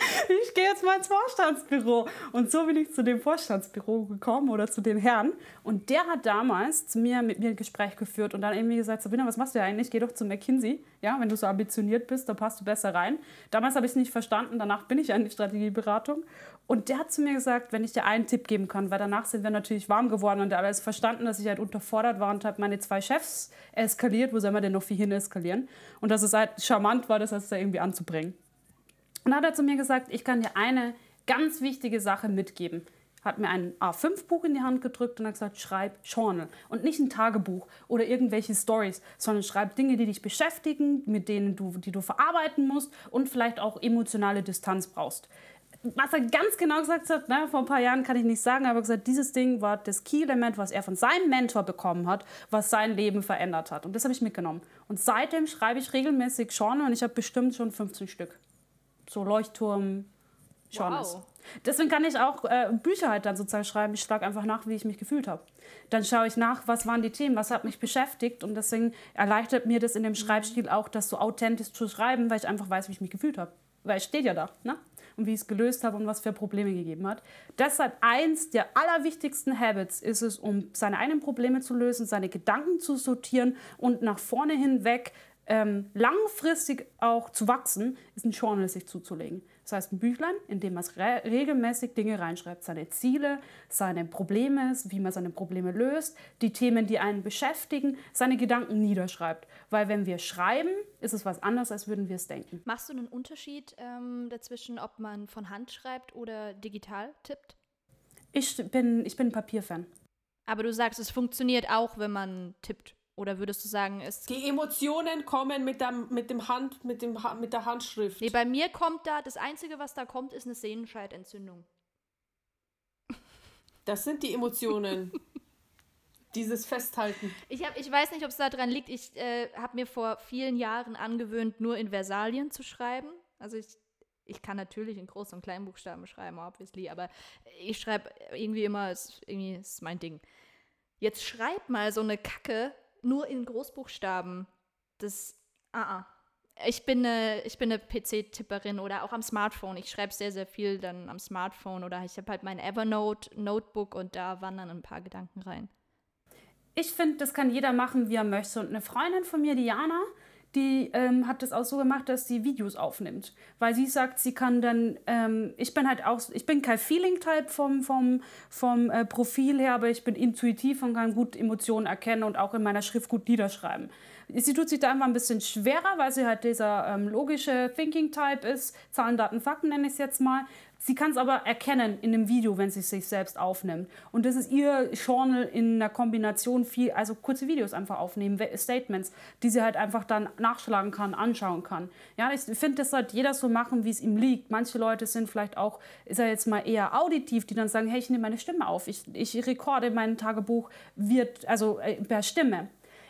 ich gehe jetzt mal ins Vorstandsbüro. Und so bin ich zu dem Vorstandsbüro gekommen oder zu den Herren. Und der hat damals zu mir mit mir ein Gespräch geführt und dann irgendwie gesagt, Sabrina, was machst du eigentlich? Geh doch zu McKinsey. Ja, wenn du so ambitioniert bist, dann passt du besser rein. Damals habe ich es nicht verstanden, danach bin ich ja in die Strategieberatung. Und der hat zu mir gesagt, wenn ich dir einen Tipp geben kann, weil danach sind wir natürlich warm geworden und er hat alles verstanden, dass ich halt unterfordert war und habe meine zwei Chefs eskaliert. Wo soll man denn noch viel hin eskalieren? Und dass es halt charmant war, das heißt, da irgendwie anzubringen. Und dann hat er zu mir gesagt, ich kann dir eine ganz wichtige Sache mitgeben. Hat mir ein A5-Buch in die Hand gedrückt und hat gesagt, schreib Journal. Und nicht ein Tagebuch oder irgendwelche Stories, sondern schreib Dinge, die dich beschäftigen, mit denen du, die du verarbeiten musst und vielleicht auch emotionale Distanz brauchst was er ganz genau gesagt hat, ne, vor ein paar Jahren kann ich nicht sagen, aber gesagt, dieses Ding war das Key-Element, was er von seinem Mentor bekommen hat, was sein Leben verändert hat. Und das habe ich mitgenommen. Und seitdem schreibe ich regelmäßig Journal und ich habe bestimmt schon 15 Stück. So Leuchtturm, Journals. Wow. Deswegen kann ich auch äh, Bücher halt dann sozusagen schreiben. Ich schlage einfach nach, wie ich mich gefühlt habe. Dann schaue ich nach, was waren die Themen, was hat mich beschäftigt. Und deswegen erleichtert mir das in dem Schreibstil auch, das so authentisch zu schreiben, weil ich einfach weiß, wie ich mich gefühlt habe. Weil es steht ja da. Ne? und wie ich es gelöst habe und was für Probleme gegeben hat. Deshalb eins der allerwichtigsten Habits ist es, um seine eigenen Probleme zu lösen, seine Gedanken zu sortieren und nach vorne hinweg ähm, langfristig auch zu wachsen, ist ein Journal sich zuzulegen. Das heißt ein Büchlein, in dem man re regelmäßig Dinge reinschreibt, seine Ziele, seine Probleme, wie man seine Probleme löst, die Themen, die einen beschäftigen, seine Gedanken niederschreibt. Weil wenn wir schreiben, ist es was anderes, als würden wir es denken. Machst du einen Unterschied ähm, dazwischen, ob man von Hand schreibt oder digital tippt? Ich bin, ich bin Papierfan. Aber du sagst, es funktioniert auch, wenn man tippt. Oder würdest du sagen, es. Die Emotionen kommen mit, der, mit, dem Hand, mit, dem, mit der Handschrift. Nee, bei mir kommt da, das Einzige, was da kommt, ist eine Sehnenscheidentzündung. Das sind die Emotionen. Dieses Festhalten. Ich, hab, ich weiß nicht, ob es daran liegt. Ich äh, habe mir vor vielen Jahren angewöhnt, nur in Versalien zu schreiben. Also ich, ich kann natürlich in Groß- und Kleinbuchstaben schreiben, obviously, aber ich schreibe irgendwie immer, ist, irgendwie ist mein Ding. Jetzt schreib mal so eine Kacke nur in Großbuchstaben. Das, ah, ah. Ich bin eine, eine PC-Tipperin oder auch am Smartphone. Ich schreibe sehr, sehr viel dann am Smartphone oder ich habe halt mein Evernote-Notebook und da wandern ein paar Gedanken rein. Ich finde, das kann jeder machen, wie er möchte. Und eine Freundin von mir, Diana, die ähm, hat das auch so gemacht, dass sie Videos aufnimmt. Weil sie sagt, sie kann dann, ähm, ich bin halt auch, ich bin kein Feeling-Type vom, vom, vom äh, Profil her, aber ich bin intuitiv und kann gut Emotionen erkennen und auch in meiner Schrift gut niederschreiben. Sie tut sich da einfach ein bisschen schwerer, weil sie halt dieser ähm, logische Thinking-Type ist. Zahlen, Daten, Fakten nenne ich es jetzt mal. Sie kann es aber erkennen in einem Video, wenn sie sich selbst aufnimmt. Und das ist ihr Journal in einer Kombination viel, also kurze Videos einfach aufnehmen, Statements, die sie halt einfach dann nachschlagen kann, anschauen kann. Ja, ich finde, das sollte jeder so machen, wie es ihm liegt. Manche Leute sind vielleicht auch, ist er jetzt mal eher auditiv, die dann sagen, hey, ich nehme meine Stimme auf, ich, ich rekorde mein Tagebuch, wird, also äh, per Stimme.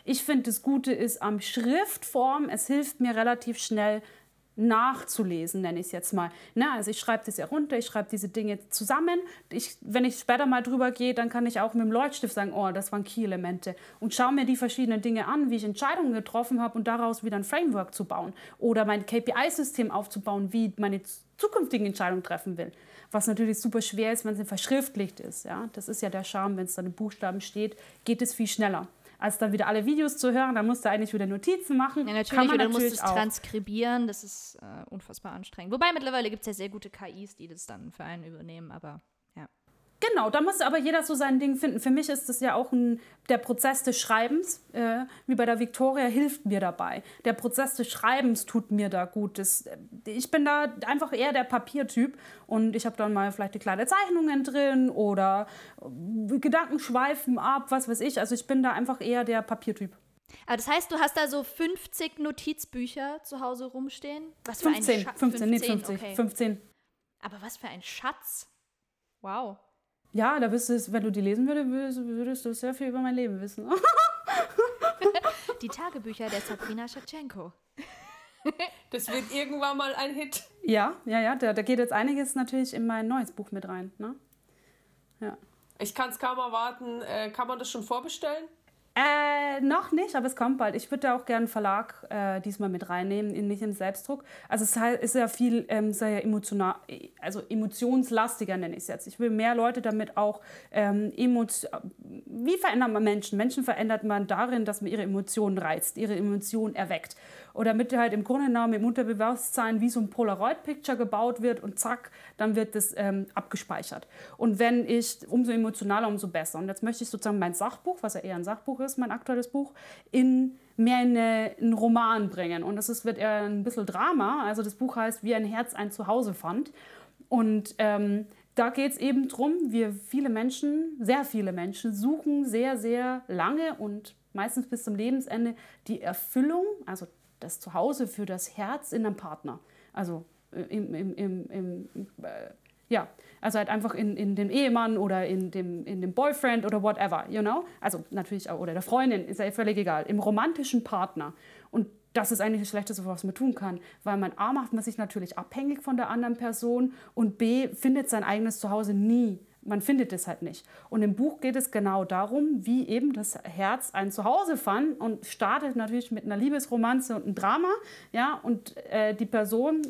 Ich finde, das Gute ist am Schriftform, es hilft mir relativ schnell, nachzulesen, nenne ich es jetzt mal. Na, also ich schreibe das ja runter, ich schreibe diese Dinge zusammen. Ich, wenn ich später mal drüber gehe, dann kann ich auch mit dem Leuchtstift sagen, oh, das waren Key-Elemente. Und schaue mir die verschiedenen Dinge an, wie ich Entscheidungen getroffen habe und daraus wieder ein Framework zu bauen. Oder mein KPI-System aufzubauen, wie meine zukünftigen Entscheidungen treffen will. Was natürlich super schwer ist, wenn es verschriftlicht ist. Ja? Das ist ja der Charme, wenn es dann in Buchstaben steht, geht es viel schneller. Als dann wieder alle Videos zu hören, dann musst du eigentlich wieder Notizen machen. Ja, natürlich, Kann man oder du musst natürlich es transkribieren, das ist äh, unfassbar anstrengend. Wobei mittlerweile gibt es ja sehr gute KIs, die das dann für einen übernehmen, aber. Genau, da muss aber jeder so sein Ding finden. Für mich ist das ja auch ein, der Prozess des Schreibens, äh, wie bei der Victoria, hilft mir dabei. Der Prozess des Schreibens tut mir da gut. Das, äh, ich bin da einfach eher der Papiertyp und ich habe dann mal vielleicht die kleine Zeichnungen drin oder äh, Gedanken schweifen ab, was weiß ich. Also ich bin da einfach eher der Papiertyp. Aber das heißt, du hast da so 50 Notizbücher zu Hause rumstehen? Was für 15, ein Schatz. 15, nicht 50, okay. 15. Aber was für ein Schatz. Wow. Ja, da wüsstest, wenn du die lesen würdest, würdest, du sehr viel über mein Leben wissen. Die Tagebücher der Sabrina Schewtschenko. Das wird irgendwann mal ein Hit. ja, ja, ja, da, da geht jetzt einiges natürlich in mein neues Buch mit rein. Ne? Ja. Ich kann es kaum erwarten. Äh, kann man das schon vorbestellen? Äh, noch nicht, aber es kommt bald. Ich würde da auch gerne einen Verlag äh, diesmal mit reinnehmen, in, nicht im Selbstdruck. Also es ist ja viel ähm, sehr emotional, also emotionslastiger nenne ich es jetzt. Ich will mehr Leute damit auch ähm, wie verändert man Menschen? Menschen verändert man darin, dass man ihre Emotionen reizt, ihre Emotionen erweckt. Oder damit halt im Grunde genommen im Unterbewusstsein wie so ein Polaroid-Picture gebaut wird und zack, dann wird das ähm, abgespeichert. Und wenn ich, umso emotionaler, umso besser. Und jetzt möchte ich sozusagen mein Sachbuch, was ja eher ein Sachbuch ist, mein aktuelles Buch, in mehr in eine, einen Roman bringen. Und das ist, wird eher ein bisschen Drama. Also das Buch heißt Wie ein Herz ein Zuhause fand. Und ähm, da geht es eben drum, wir viele Menschen, sehr viele Menschen, suchen sehr, sehr lange und meistens bis zum Lebensende die Erfüllung, also das Zuhause für das Herz in einem Partner. Also äh, im, im, im, im äh, ja, also halt einfach in, in dem Ehemann oder in dem, in dem Boyfriend oder whatever, you know? Also natürlich auch, oder der Freundin, ist ja völlig egal. Im romantischen Partner. Und das ist eigentlich das Schlechteste, was man tun kann. Weil man A macht man sich natürlich abhängig von der anderen Person und B findet sein eigenes Zuhause nie. Man findet es halt nicht. Und im Buch geht es genau darum, wie eben das Herz ein Zuhause fand und startet natürlich mit einer Liebesromanze und einem Drama. Ja, und äh, die Person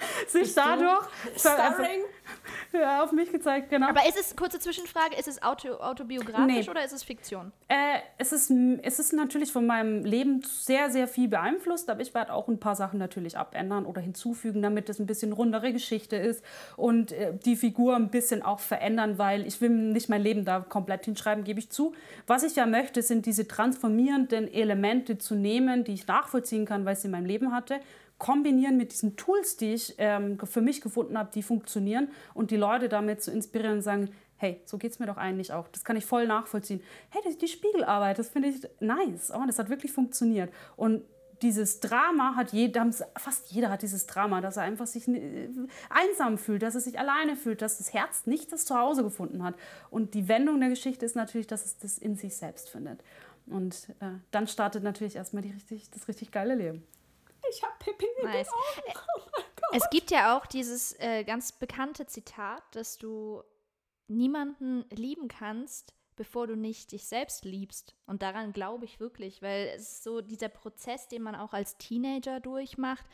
sich dadurch ver- Starring? ja, auf mich gezeigt, genau. Aber ist es, kurze Zwischenfrage, ist es auto, autobiografisch Nee. oder ist es Fiktion? Äh, es, ist, es ist natürlich von meinem Leben sehr, sehr viel beeinflusst, aber ich werde auch ein paar Sachen natürlich abändern oder hinzufügen, damit es ein bisschen rundere Geschichte ist und äh, die Figur ein bisschen auch verändern, weil ich will nicht mein Leben da komplett hinschreiben, gebe ich zu. Was ich ja möchte, sind diese transformierenden Elemente zu nehmen, die ich nachvollziehen kann, weil ich sie in meinem Leben hatte, kombinieren mit diesen Tools, die ich ähm, für mich gefunden habe, die funktionieren und die Leute damit zu inspirieren und sagen, hey, so geht es mir doch eigentlich auch. Das kann ich voll nachvollziehen. Hey, das, die Spiegelarbeit, das finde ich nice. Oh, das hat wirklich funktioniert. Und dieses Drama hat jeder, fast jeder hat dieses Drama, dass er einfach sich äh, einsam fühlt, dass er sich alleine fühlt, dass das Herz nicht das Zuhause gefunden hat. Und die Wendung der Geschichte ist natürlich, dass es das in sich selbst findet. Und äh, dann startet natürlich erstmal die richtig, das richtig geile Leben. Ich hab Pippi in den. Augen. Oh mein Gott. Es gibt ja auch dieses äh, ganz bekannte Zitat, dass du niemanden lieben kannst, bevor du nicht dich selbst liebst. Und daran glaube ich wirklich, weil es ist so dieser Prozess, den man auch als Teenager durchmacht.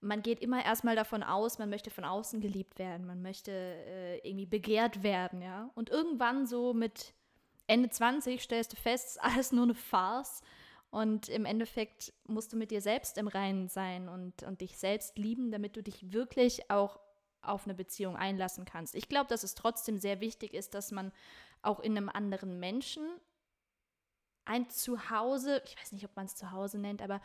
Man geht immer erstmal davon aus, man möchte von außen geliebt werden, man möchte äh, irgendwie begehrt werden, ja. Und irgendwann so mit Ende 20 stellst du fest, es ist alles nur eine Farce. Und im Endeffekt musst du mit dir selbst im Reinen sein und, und dich selbst lieben, damit du dich wirklich auch auf eine Beziehung einlassen kannst. Ich glaube, dass es trotzdem sehr wichtig ist, dass man auch in einem anderen Menschen ein Zuhause, ich weiß nicht, ob man es Zuhause nennt, aber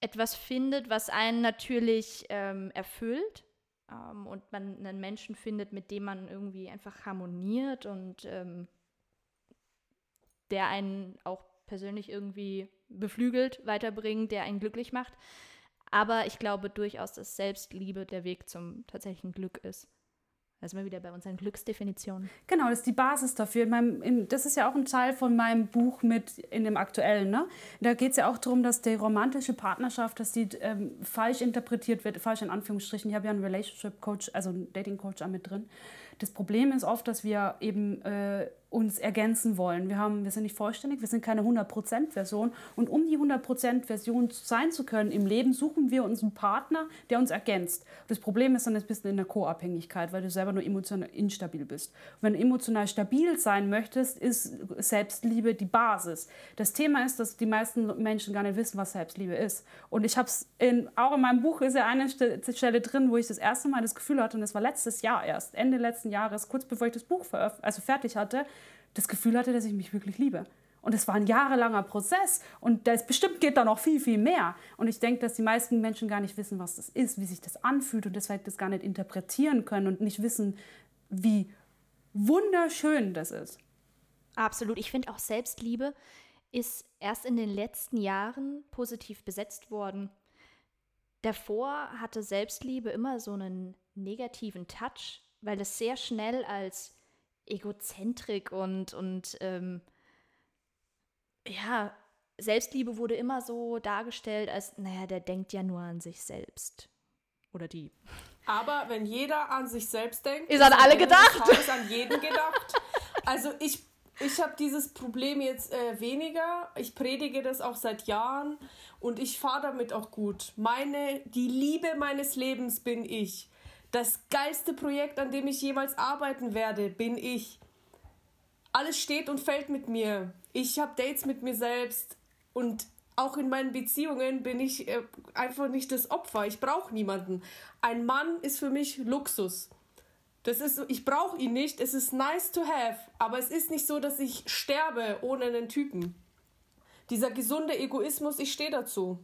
etwas findet, was einen natürlich ähm, erfüllt ähm, und man einen Menschen findet, mit dem man irgendwie einfach harmoniert und ähm, der einen auch persönlich irgendwie beflügelt, weiterbringt, der einen glücklich macht. Aber ich glaube durchaus, dass Selbstliebe der Weg zum tatsächlichen Glück ist. Da sind wir wieder bei unseren Glücksdefinitionen. Genau, das ist die Basis dafür. In meinem, in, das ist ja auch ein Teil von meinem Buch mit in dem aktuellen. Ne? Da geht es ja auch darum, dass die romantische Partnerschaft, dass die ähm, falsch interpretiert wird, falsch in Anführungsstrichen. Ich habe ja einen Relationship Coach, also einen Dating Coach mit drin. Das Problem ist oft, dass wir eben äh, uns ergänzen wollen. Wir, haben, wir sind nicht vollständig, wir sind keine 100%-Version. Und um die 100%-Version sein zu können im Leben, suchen wir uns einen Partner, der uns ergänzt. Das Problem ist dann ein bisschen in der Co-Abhängigkeit, weil du selber nur emotional instabil bist. Und wenn du emotional stabil sein möchtest, ist Selbstliebe die Basis. Das Thema ist, dass die meisten Menschen gar nicht wissen, was Selbstliebe ist. Und ich habe es auch in meinem Buch ist ja eine Stelle drin, wo ich das erste Mal das Gefühl hatte, und das war letztes Jahr erst, Ende letzten Jahres, kurz bevor ich das Buch also fertig hatte, das Gefühl hatte, dass ich mich wirklich liebe. Und es war ein jahrelanger Prozess und das bestimmt geht da noch viel, viel mehr. Und ich denke, dass die meisten Menschen gar nicht wissen, was das ist, wie sich das anfühlt und deshalb das gar nicht interpretieren können und nicht wissen, wie wunderschön das ist. Absolut. Ich finde auch Selbstliebe ist erst in den letzten Jahren positiv besetzt worden. Davor hatte Selbstliebe immer so einen negativen Touch, weil es sehr schnell als Egozentrik und, und ähm, ja, Selbstliebe wurde immer so dargestellt, als, naja, der denkt ja nur an sich selbst. Oder die. Aber wenn jeder an sich selbst denkt, ist an alle gedacht. Ist an jeden gedacht. Also ich, ich habe dieses Problem jetzt äh, weniger. Ich predige das auch seit Jahren und ich fahre damit auch gut. Meine, die Liebe meines Lebens bin ich. Das geilste Projekt, an dem ich jemals arbeiten werde, bin ich. Alles steht und fällt mit mir. Ich habe Dates mit mir selbst und auch in meinen Beziehungen bin ich äh, einfach nicht das Opfer. Ich brauche niemanden. Ein Mann ist für mich Luxus. Das ist, ich brauche ihn nicht. Es ist nice to have, aber es ist nicht so, dass ich sterbe ohne einen Typen. Dieser gesunde Egoismus, ich stehe dazu.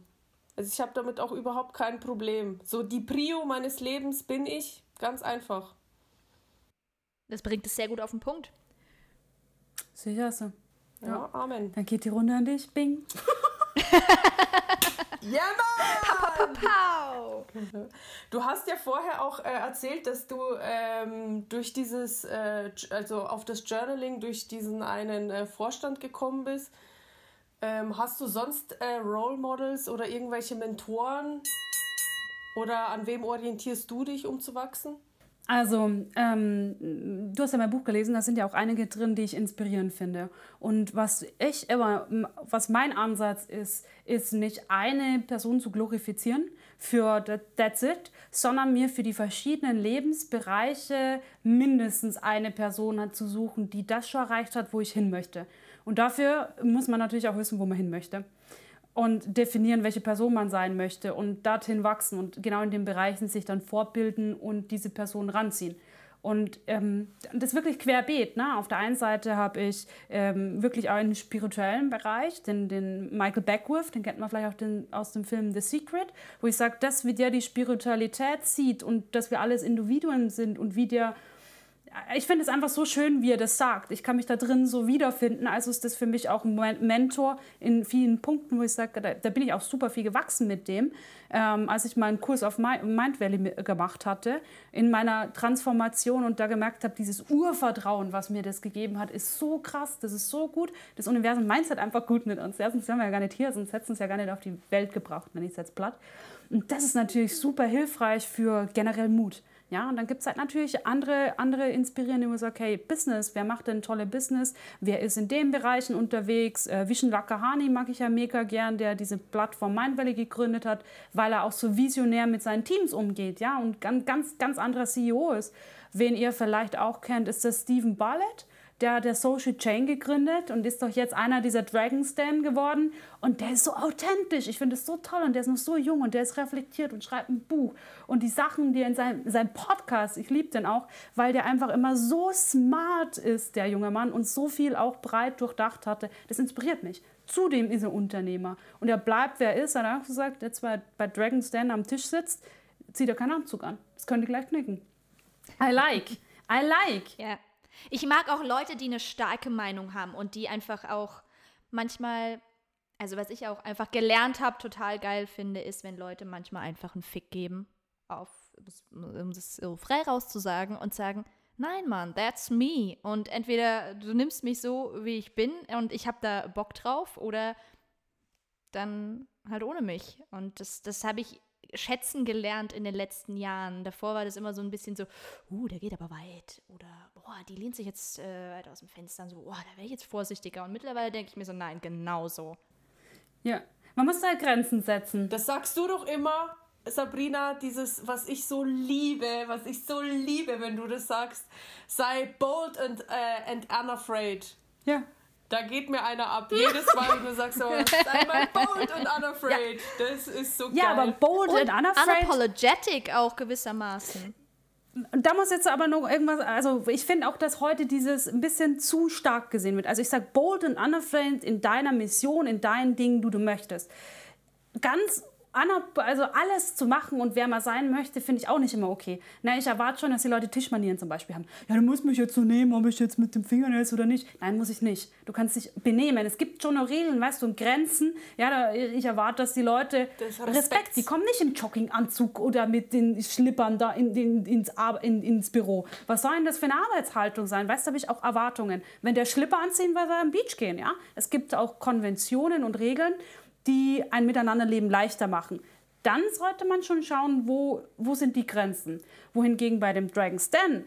Also ich habe damit auch überhaupt kein Problem. So die Prio meines Lebens bin ich, ganz einfach. Das bringt es sehr gut auf den Punkt. Sicher so. Ja, ja, Amen. Dann geht die Runde an dich. Bing. ja, Mann! Du hast ja vorher auch äh, erzählt, dass du ähm, durch dieses, äh, also auf das Journaling, durch diesen einen äh, Vorstand gekommen bist. Ähm, hast du sonst äh, Role Models oder irgendwelche Mentoren? Oder an wem orientierst du dich, um zu wachsen? Also, ähm, du hast ja mein Buch gelesen, da sind ja auch einige drin, die ich inspirierend finde. Und was ich immer, was mein Ansatz ist, ist nicht eine Person zu glorifizieren für That's It, sondern mir für die verschiedenen Lebensbereiche mindestens eine Person zu suchen, die das schon erreicht hat, wo ich hin möchte. Und dafür muss man natürlich auch wissen, wo man hin möchte. Und definieren, welche Person man sein möchte und dorthin wachsen und genau in den Bereichen sich dann fortbilden und diese Person ranziehen. Und ähm, das wirklich querbeet. Ne? Auf der einen Seite habe ich ähm, wirklich einen spirituellen Bereich, den, den Michael Beckwith, den kennt man vielleicht auch den, aus dem Film The Secret, wo ich sage, dass wie der die Spiritualität sieht und dass wir alles Individuen sind und wie der ich finde es einfach so schön, wie er das sagt. Ich kann mich da drin so wiederfinden. Also ist das für mich auch ein Mentor in vielen Punkten, wo ich sage, da, da bin ich auch super viel gewachsen mit dem. Ähm, als ich meinen Kurs auf Mind Valley gemacht hatte, in meiner Transformation und da gemerkt habe, dieses Urvertrauen, was mir das gegeben hat, ist so krass, das ist so gut. Das Universum meint es halt einfach gut mit uns. Erstens sind wir ja gar nicht hier, sonst hätten es ja gar nicht auf die Welt gebracht, wenn ich es jetzt platt. Und das ist natürlich super hilfreich für generell Mut. Ja, und dann gibt es halt natürlich andere, andere inspirierende, man sagt, okay, Business, wer macht denn tolle Business? Wer ist in den Bereichen unterwegs? Äh, Vishen Lakahani mag ich ja mega gern, der diese Plattform Mindvalley gegründet hat, weil er auch so visionär mit seinen Teams umgeht, ja, und ganz, ganz, anderer CEO ist. Wen ihr vielleicht auch kennt, ist der Stephen Barlett der der Social Chain gegründet und ist doch jetzt einer dieser Dragon's Den geworden. Und der ist so authentisch. Ich finde es so toll. Und der ist noch so jung und der ist reflektiert und schreibt ein Buch. Und die Sachen, die er in seinem, seinem Podcast, ich liebe den auch, weil der einfach immer so smart ist, der junge Mann, und so viel auch breit durchdacht hatte. Das inspiriert mich. Zudem ist er Unternehmer. Und er bleibt, wer er ist. Er hat auch gesagt, jetzt bei, bei Dragon's Den am Tisch sitzt, zieht er keinen Anzug an. Das könnte gleich knicken. I like. I like. Ja. Ich mag auch Leute, die eine starke Meinung haben und die einfach auch manchmal, also was ich auch einfach gelernt habe, total geil finde, ist, wenn Leute manchmal einfach einen Fick geben, auf, um es so frei rauszusagen und sagen, nein, Mann, that's me. Und entweder du nimmst mich so, wie ich bin und ich habe da Bock drauf oder dann halt ohne mich. Und das, das habe ich schätzen gelernt in den letzten Jahren. Davor war das immer so ein bisschen so, uh, der geht aber weit. Oder, boah, die lehnt sich jetzt äh, weit aus dem Fenster. Und so, boah, da wäre ich jetzt vorsichtiger. Und mittlerweile denke ich mir so, nein, genauso. Ja, man muss da Grenzen setzen. Das sagst du doch immer, Sabrina, dieses, was ich so liebe, was ich so liebe, wenn du das sagst, sei bold and, uh, and unafraid. Ja. Da geht mir einer ab. Jedes Mal, wenn du sagst so, sei mal bold and unafraid. Ja. Das ist so geil. Ja, aber bold Und and unafraid. Unapologetic auch gewissermaßen. Da muss jetzt aber noch irgendwas, also ich finde auch, dass heute dieses ein bisschen zu stark gesehen wird. Also ich sage bold and unafraid in deiner Mission, in deinen Dingen, die du möchtest. Ganz also alles zu machen und wer mal sein möchte, finde ich auch nicht immer okay. Na, ich erwarte schon, dass die Leute Tischmanieren zum Beispiel haben. Ja, du musst mich jetzt so nehmen, ob ich jetzt mit dem Finger ist oder nicht. Nein, muss ich nicht. Du kannst dich benehmen. Es gibt schon noch Regeln, weißt du, und Grenzen. Ja, da, ich erwarte, dass die Leute Respekt. Respekt. Die kommen nicht im Jogginganzug oder mit den Schlippern da in, in, ins, in, ins Büro. Was soll denn das für eine Arbeitshaltung sein? Weißt du, habe ich auch Erwartungen. Wenn der Schlipper anziehen, weil wir am Beach gehen, ja. Es gibt auch Konventionen und Regeln die ein Miteinanderleben leichter machen. Dann sollte man schon schauen, wo, wo sind die Grenzen. Wohingegen bei dem Dragon's Den,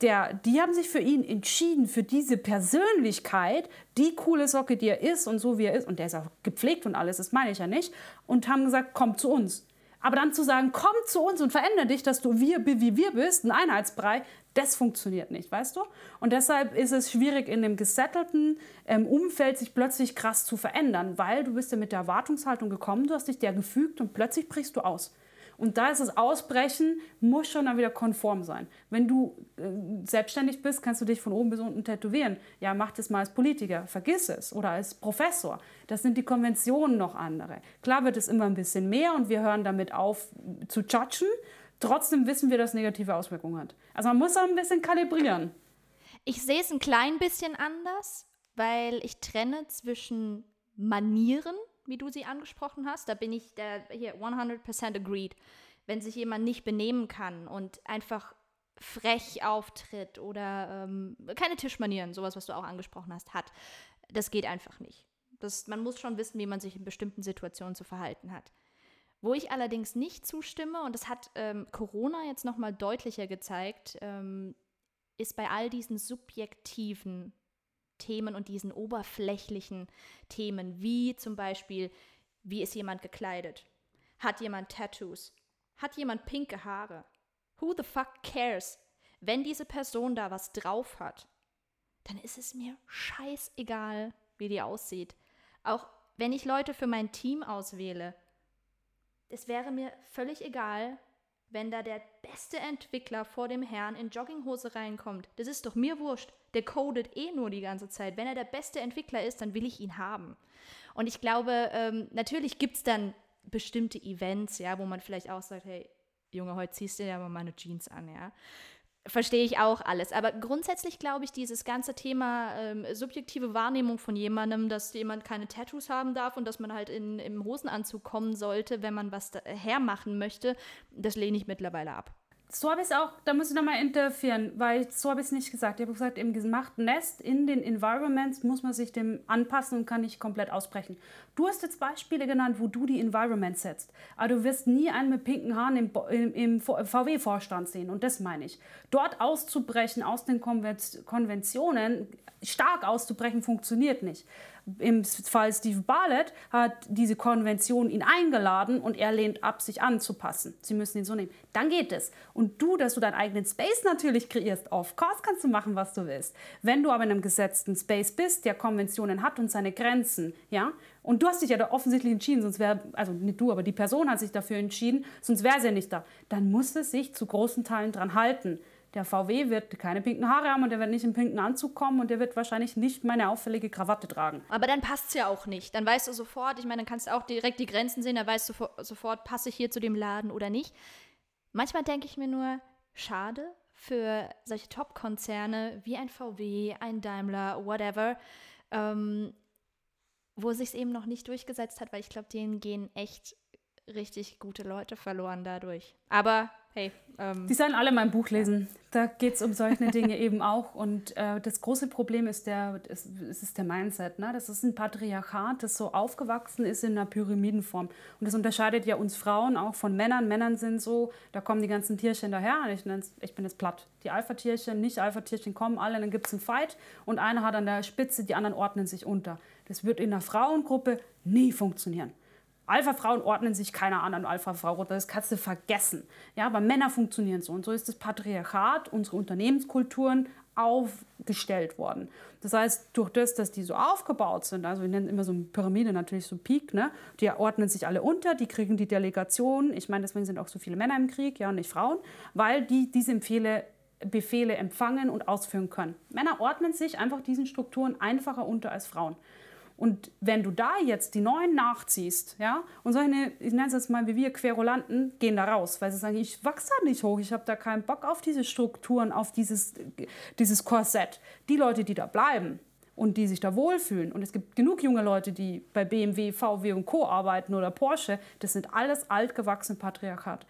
der, die haben sich für ihn entschieden, für diese Persönlichkeit, die coole Socke, die er ist und so wie er ist, und der ist auch gepflegt und alles, das meine ich ja nicht, und haben gesagt, komm zu uns. Aber dann zu sagen, komm zu uns und verändere dich, dass du wir, wie wir bist, ein Einheitsbrei, das funktioniert nicht, weißt du? Und deshalb ist es schwierig, in dem gesettelten ähm, Umfeld sich plötzlich krass zu verändern, weil du bist ja mit der Erwartungshaltung gekommen, du hast dich der gefügt und plötzlich brichst du aus. Und da ist das Ausbrechen, muss schon dann wieder konform sein. Wenn du äh, selbstständig bist, kannst du dich von oben bis unten tätowieren. Ja, mach das mal als Politiker, vergiss es. Oder als Professor. Das sind die Konventionen noch andere. Klar wird es immer ein bisschen mehr und wir hören damit auf zu judgen. Trotzdem wissen wir, dass negative Auswirkungen hat. Also man muss auch ein bisschen kalibrieren. Ich sehe es ein klein bisschen anders, weil ich trenne zwischen Manieren wie du sie angesprochen hast, da bin ich der, hier 100% agreed. Wenn sich jemand nicht benehmen kann und einfach frech auftritt oder ähm, keine Tischmanieren, sowas, was du auch angesprochen hast, hat, das geht einfach nicht. Das, man muss schon wissen, wie man sich in bestimmten Situationen zu verhalten hat. Wo ich allerdings nicht zustimme, und das hat ähm, Corona jetzt nochmal deutlicher gezeigt, ähm, ist bei all diesen subjektiven Themen und diesen oberflächlichen Themen, wie zum Beispiel, wie ist jemand gekleidet? Hat jemand Tattoos? Hat jemand pinke Haare? Who the fuck cares? Wenn diese Person da was drauf hat, dann ist es mir scheißegal, wie die aussieht. Auch wenn ich Leute für mein Team auswähle, es wäre mir völlig egal, wenn da der beste Entwickler vor dem Herrn in Jogginghose reinkommt. Das ist doch mir wurscht. Der codet eh nur die ganze Zeit. Wenn er der beste Entwickler ist, dann will ich ihn haben. Und ich glaube, ähm, natürlich gibt es dann bestimmte Events, ja, wo man vielleicht auch sagt, hey, Junge, heute ziehst du ja mal meine Jeans an, ja verstehe ich auch alles. Aber grundsätzlich glaube ich, dieses ganze Thema ähm, subjektive Wahrnehmung von jemandem, dass jemand keine Tattoos haben darf und dass man halt in, im Hosenanzug kommen sollte, wenn man was hermachen möchte, das lehne ich mittlerweile ab. So habe ich es auch, da muss ich nochmal interferieren, weil so habe ich es nicht gesagt. Ich habe gesagt, im gemachten Nest, in den Environments muss man sich dem anpassen und kann nicht komplett ausbrechen. Du hast jetzt Beispiele genannt, wo du die Environments setzt. Aber du wirst nie einen mit pinken Haaren im, im, im VW-Vorstand sehen. Und das meine ich. Dort auszubrechen aus den Konventionen, stark auszubrechen, funktioniert nicht im Fall Steve Bartlett hat diese Konvention ihn eingeladen und er lehnt ab, sich anzupassen. Sie müssen ihn so nehmen. Dann geht es. Und du, dass du deinen eigenen Space natürlich kreierst, of course kannst du machen, was du willst. Wenn du aber in einem gesetzten Space bist, der Konventionen hat und seine Grenzen, ja, und du hast dich ja da offensichtlich entschieden, sonst wäre, also nicht du, aber die Person hat sich dafür entschieden, sonst wäre sie ja nicht da, dann muss es sich zu großen Teilen dran halten. Der VW wird keine pinken Haare haben und der wird nicht im pinken Anzug kommen und der wird wahrscheinlich nicht meine auffällige Krawatte tragen. Aber dann passt es ja auch nicht. Dann weißt du sofort, ich meine, dann kannst du auch direkt die Grenzen sehen, dann weißt du sofort, passe ich hier zu dem Laden oder nicht. Manchmal denke ich mir nur, schade für solche Top-Konzerne wie ein VW, ein Daimler, whatever, ähm, wo sich es eben noch nicht durchgesetzt hat, weil ich glaube, denen gehen echt richtig gute Leute verloren dadurch. Aber hey. Ähm. Die sollen alle mein Buch lesen. Da geht es um solche Dinge eben auch. Und äh, das große Problem ist der, ist, ist der Mindset. Ne? Das ist ein Patriarchat, das so aufgewachsen ist in einer Pyramidenform. Und das unterscheidet ja uns Frauen auch von Männern. Männern sind so, da kommen die ganzen Tierchen daher. Ich, ich bin jetzt platt. Die Alpha-Tierchen, Nicht-Alpha-Tierchen kommen alle, dann gibt es einen Fight. Und einer hat an der Spitze, die anderen ordnen sich unter. Das wird in einer Frauengruppe nie funktionieren. Alpha-Frauen ordnen sich keiner anderen Alpha-Frau runter. Das kannst du vergessen. Ja, aber Männer funktionieren so. Und so ist das Patriarchat, unsere Unternehmenskulturen aufgestellt worden. Das heißt, durch das, dass die so aufgebaut sind, also wir nennen immer so eine Pyramide natürlich so Peak, ne? die ordnen sich alle unter, die kriegen die Delegation. Ich meine, deswegen sind auch so viele Männer im Krieg, ja, nicht Frauen, weil die diese Befehle, Befehle empfangen und ausführen können. Männer ordnen sich einfach diesen Strukturen einfacher unter als Frauen. Und wenn du da jetzt die Neuen nachziehst, ja, und solche, ich nenne es jetzt mal wie wir, Querulanten, gehen da raus, weil sie sagen, ich wachse da nicht hoch, ich habe da keinen Bock auf diese Strukturen, auf dieses, dieses Korsett. Die Leute, die da bleiben und die sich da wohlfühlen, und es gibt genug junge Leute, die bei BMW, VW und Co. arbeiten oder Porsche, das sind alles altgewachsene Patriarchat.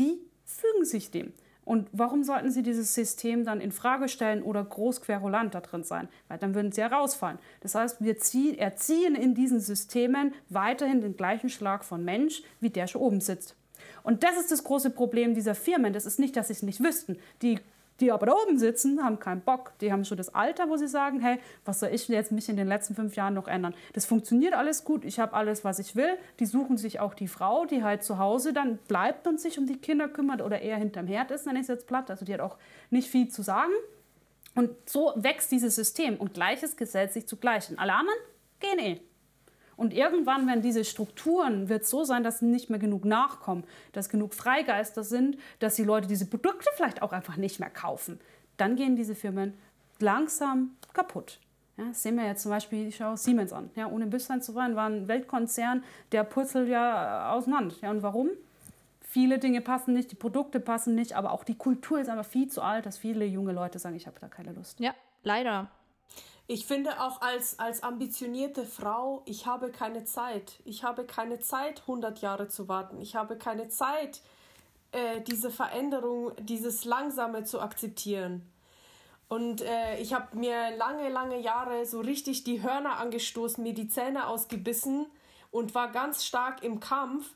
Die fügen sich dem. Und warum sollten sie dieses System dann in Frage stellen oder groß querulant da drin sein? Weil dann würden sie herausfallen. Das heißt, wir ziehen, erziehen in diesen Systemen weiterhin den gleichen Schlag von Mensch, wie der schon oben sitzt. Und das ist das große Problem dieser Firmen. Das ist nicht, dass sie es nicht wüssten. Die die aber da oben sitzen, haben keinen Bock. Die haben schon das Alter, wo sie sagen, hey, was soll ich jetzt mich in den letzten fünf Jahren noch ändern? Das funktioniert alles gut. Ich habe alles, was ich will. Die suchen sich auch die Frau, die halt zu Hause dann bleibt und sich um die Kinder kümmert oder eher hinterm Herd ist, ich es jetzt platt. Also die hat auch nicht viel zu sagen. Und so wächst dieses System und Gleiches gesellt sich zu Gleichen. Alle anderen gehen eh. Und irgendwann werden diese Strukturen, wird so sein, dass nicht mehr genug nachkommen, dass genug Freigeister sind, dass die Leute diese Produkte vielleicht auch einfach nicht mehr kaufen. Dann gehen diese Firmen langsam kaputt. Ja, das sehen wir jetzt zum Beispiel, ich schaue Siemens an. Ja, ohne Büsslein zu wollen, war ein Weltkonzern, der purzelt ja auseinander. Ja, und warum? Viele Dinge passen nicht, die Produkte passen nicht, aber auch die Kultur ist einfach viel zu alt, dass viele junge Leute sagen, ich habe da keine Lust. Ja, leider. Ich finde auch als, als ambitionierte Frau, ich habe keine Zeit. Ich habe keine Zeit, 100 Jahre zu warten. Ich habe keine Zeit, äh, diese Veränderung, dieses Langsame zu akzeptieren. Und äh, ich habe mir lange, lange Jahre so richtig die Hörner angestoßen, mir die Zähne ausgebissen und war ganz stark im Kampf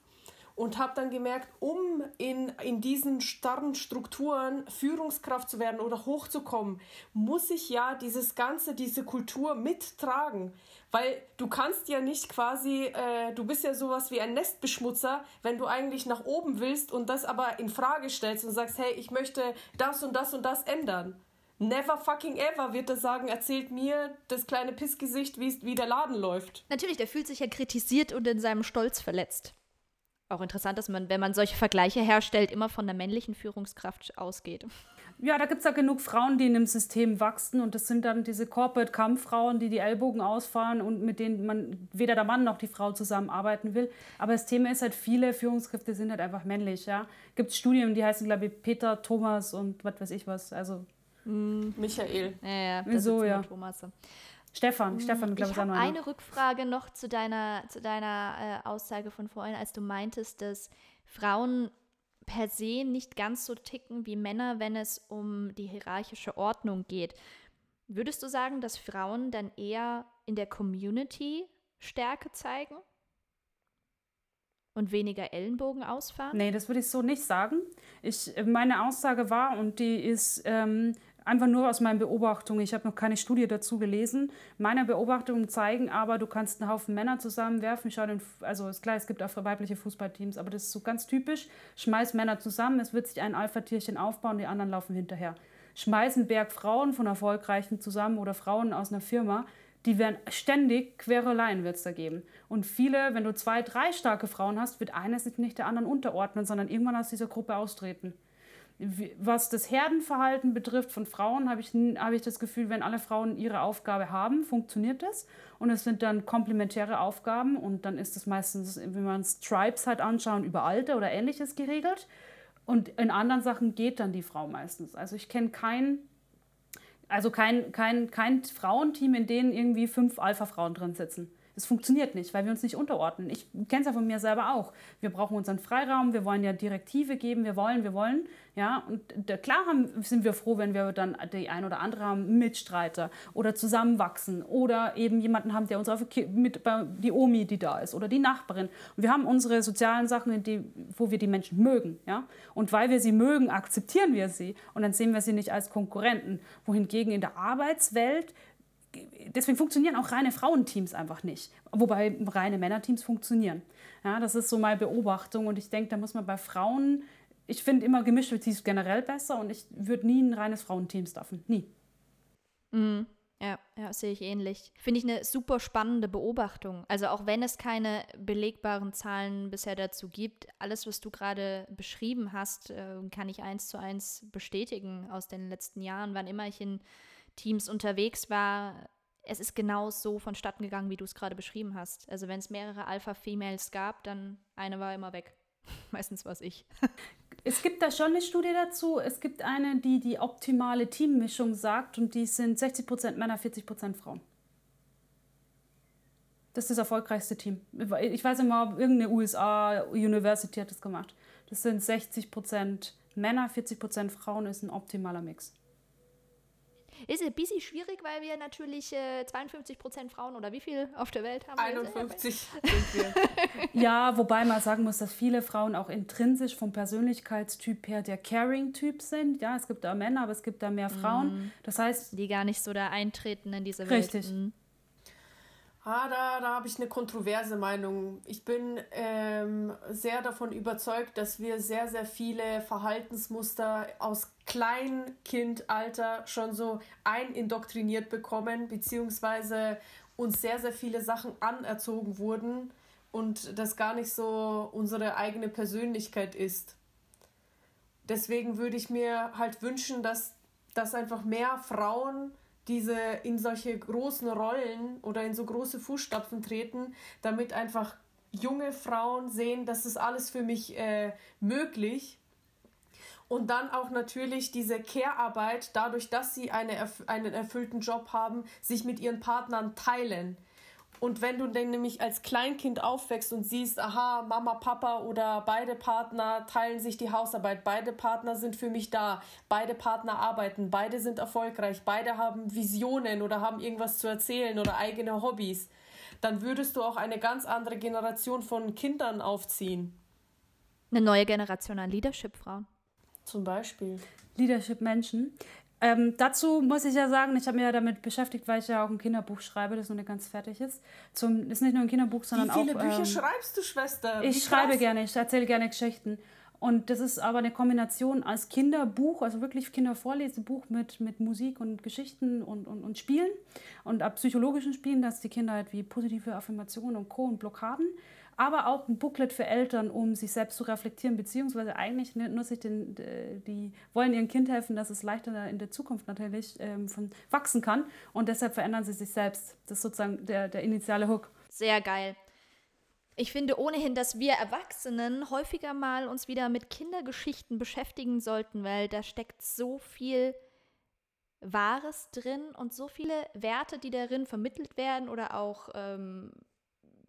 und habe dann gemerkt, um in, in diesen starren Strukturen Führungskraft zu werden oder hochzukommen, muss ich ja dieses Ganze, diese Kultur mittragen. Weil du kannst ja nicht quasi, äh, du bist ja sowas wie ein Nestbeschmutzer, wenn du eigentlich nach oben willst und das aber in Frage stellst und sagst, hey, ich möchte das und das und das ändern. Never fucking ever wird er sagen, erzählt mir das kleine Pissgesicht, wie der Laden läuft. Natürlich, der fühlt sich ja kritisiert und in seinem Stolz verletzt auch interessant, dass man, wenn man solche Vergleiche herstellt, immer von der männlichen Führungskraft ausgeht. Ja, da gibt es ja genug Frauen, die in dem System wachsen und das sind dann diese Corporate-Kampffrauen, die die Ellbogen ausfahren und mit denen man weder der Mann noch die Frau zusammenarbeiten will. Aber das Thema ist halt, viele Führungskräfte sind halt einfach männlich, ja. Gibt es Studien, die heißen, glaube ich, Peter, Thomas und was weiß ich was, also... Mm, Michael. Ja, ja, Wieso, ja. Thomas. Stefan, hm, Stefan, glaube ich. Ich habe eine Rückfrage noch zu deiner, zu deiner äh, Aussage von vorhin, als du meintest, dass Frauen per se nicht ganz so ticken wie Männer, wenn es um die hierarchische Ordnung geht. Würdest du sagen, dass Frauen dann eher in der Community Stärke zeigen? Und weniger Ellenbogen ausfahren? Nee, das würde ich so nicht sagen. Ich, meine Aussage war, und die ist ähm, einfach nur aus meinen Beobachtungen. Ich habe noch keine Studie dazu gelesen. Meine Beobachtungen zeigen aber, du kannst einen Haufen Männer zusammenwerfen. Schau den, also ist klar, es gibt auch weibliche Fußballteams, aber das ist so ganz typisch. Schmeiß Männer zusammen, es wird sich ein Alpha-Tierchen aufbauen, die anderen laufen hinterher. Schmeiß einen Berg Frauen von Erfolgreichen zusammen oder Frauen aus einer Firma, die werden ständig Quereleien wird es da geben. Und viele, wenn du zwei, drei starke Frauen hast, wird eines sich nicht der anderen unterordnen, sondern irgendwann aus dieser Gruppe austreten was das Herdenverhalten betrifft von Frauen, habe ich, hab ich das Gefühl, wenn alle Frauen ihre Aufgabe haben, funktioniert das. Und es sind dann komplementäre Aufgaben und dann ist das meistens, wenn man Stripes halt anschauen, über Alter oder ähnliches geregelt. Und in anderen Sachen geht dann die Frau meistens. Also ich kenne kein, also kein, kein, kein Frauenteam, in denen irgendwie fünf Alpha-Frauen drin sitzen. Es funktioniert nicht, weil wir uns nicht unterordnen. Ich kenne es ja von mir selber auch. Wir brauchen unseren Freiraum, wir wollen ja Direktive geben, wir wollen, wir wollen. Ja, und klar haben, sind wir froh, wenn wir dann die ein oder andere haben, Mitstreiter oder zusammenwachsen oder eben jemanden haben, der uns auf mit die Omi, die da ist oder die Nachbarin. Und wir haben unsere sozialen Sachen, die, wo wir die Menschen mögen. Ja? Und weil wir sie mögen, akzeptieren wir sie und dann sehen wir sie nicht als Konkurrenten. Wohingegen in der Arbeitswelt deswegen funktionieren auch reine Frauenteams einfach nicht. Wobei reine Männerteams funktionieren. Ja, das ist so meine Beobachtung. Und ich denke, da muss man bei Frauen, ich finde immer gemischte Teams generell besser und ich würde nie ein reines Frauenteam staffen. Nie. Mhm. Ja, ja, sehe ich ähnlich. Finde ich eine super spannende Beobachtung. Also auch wenn es keine belegbaren Zahlen bisher dazu gibt, alles, was du gerade beschrieben hast, äh, kann ich eins zu eins bestätigen aus den letzten Jahren. Wann immer ich in Teams unterwegs war, es ist genau so vonstatten gegangen, wie du es gerade beschrieben hast. Also wenn es mehrere Alpha-Females gab, dann eine war immer weg. Meistens war es ich. Es gibt da schon eine Studie dazu. Es gibt eine, die die optimale Teammischung sagt und die sind 60% Männer, 40% Frauen. Das ist das erfolgreichste Team. Ich weiß immer, irgendeine USA-University hat das gemacht. Das sind 60% Männer, 40% Frauen, ist ein optimaler Mix. Ist ein bisschen schwierig, weil wir natürlich äh, 52 Prozent Frauen oder wie viel auf der Welt haben? 51 sind wir. ja, wobei man sagen muss, dass viele Frauen auch intrinsisch vom Persönlichkeitstyp her der Caring-Typ sind. Ja, es gibt da Männer, aber es gibt da mehr Frauen. Mhm. Das heißt. Die gar nicht so da eintreten in diese Welt. Richtig. Mhm. Ah, da, da habe ich eine kontroverse Meinung. Ich bin ähm, sehr davon überzeugt, dass wir sehr, sehr viele Verhaltensmuster aus Kleinkindalter schon so einindoktriniert bekommen, beziehungsweise uns sehr, sehr viele Sachen anerzogen wurden und das gar nicht so unsere eigene Persönlichkeit ist. Deswegen würde ich mir halt wünschen, dass, dass einfach mehr Frauen diese in solche großen Rollen oder in so große Fußstapfen treten, damit einfach junge Frauen sehen, das ist alles für mich äh, möglich. Und dann auch natürlich diese Care-Arbeit, dadurch, dass sie eine, einen erfüllten Job haben, sich mit ihren Partnern teilen. Und wenn du dann nämlich als Kleinkind aufwächst und siehst, aha, Mama, Papa oder beide Partner teilen sich die Hausarbeit, beide Partner sind für mich da, beide Partner arbeiten, beide sind erfolgreich, beide haben Visionen oder haben irgendwas zu erzählen oder eigene Hobbys, dann würdest du auch eine ganz andere Generation von Kindern aufziehen. Eine neue Generation an Leadership-Frauen. Zum Beispiel. Leadership-Menschen. Ähm, dazu muss ich ja sagen, ich habe mich ja damit beschäftigt, weil ich ja auch ein Kinderbuch schreibe, das noch nicht ganz fertig ist. Zum, ist nicht nur ein Kinderbuch, sondern auch. Wie viele auch, Bücher ähm, schreibst du, Schwester? ich schreibe gerne, ich erzähle gerne Geschichten. Und das ist aber eine Kombination als Kinderbuch, also wirklich Kindervorlesebuch mit, mit Musik und Geschichten und, und, und Spielen und ab psychologischen Spielen, dass die Kinder halt wie positive Affirmationen und Co. und Blockaden aber auch ein Booklet für Eltern, um sich selbst zu reflektieren, beziehungsweise eigentlich nur sich den, die wollen ihrem Kind helfen, dass es leichter in der Zukunft natürlich ähm, von wachsen kann und deshalb verändern sie sich selbst. Das ist sozusagen der, der initiale Hook. Sehr geil. Ich finde ohnehin, dass wir Erwachsenen häufiger mal uns wieder mit Kindergeschichten beschäftigen sollten, weil da steckt so viel Wahres drin und so viele Werte, die darin vermittelt werden oder auch ähm,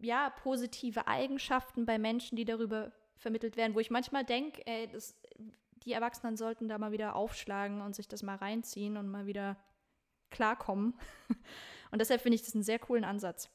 ja, positive Eigenschaften bei Menschen, die darüber vermittelt werden, wo ich manchmal denke, die Erwachsenen sollten da mal wieder aufschlagen und sich das mal reinziehen und mal wieder klarkommen. Und deshalb finde ich das einen sehr coolen Ansatz.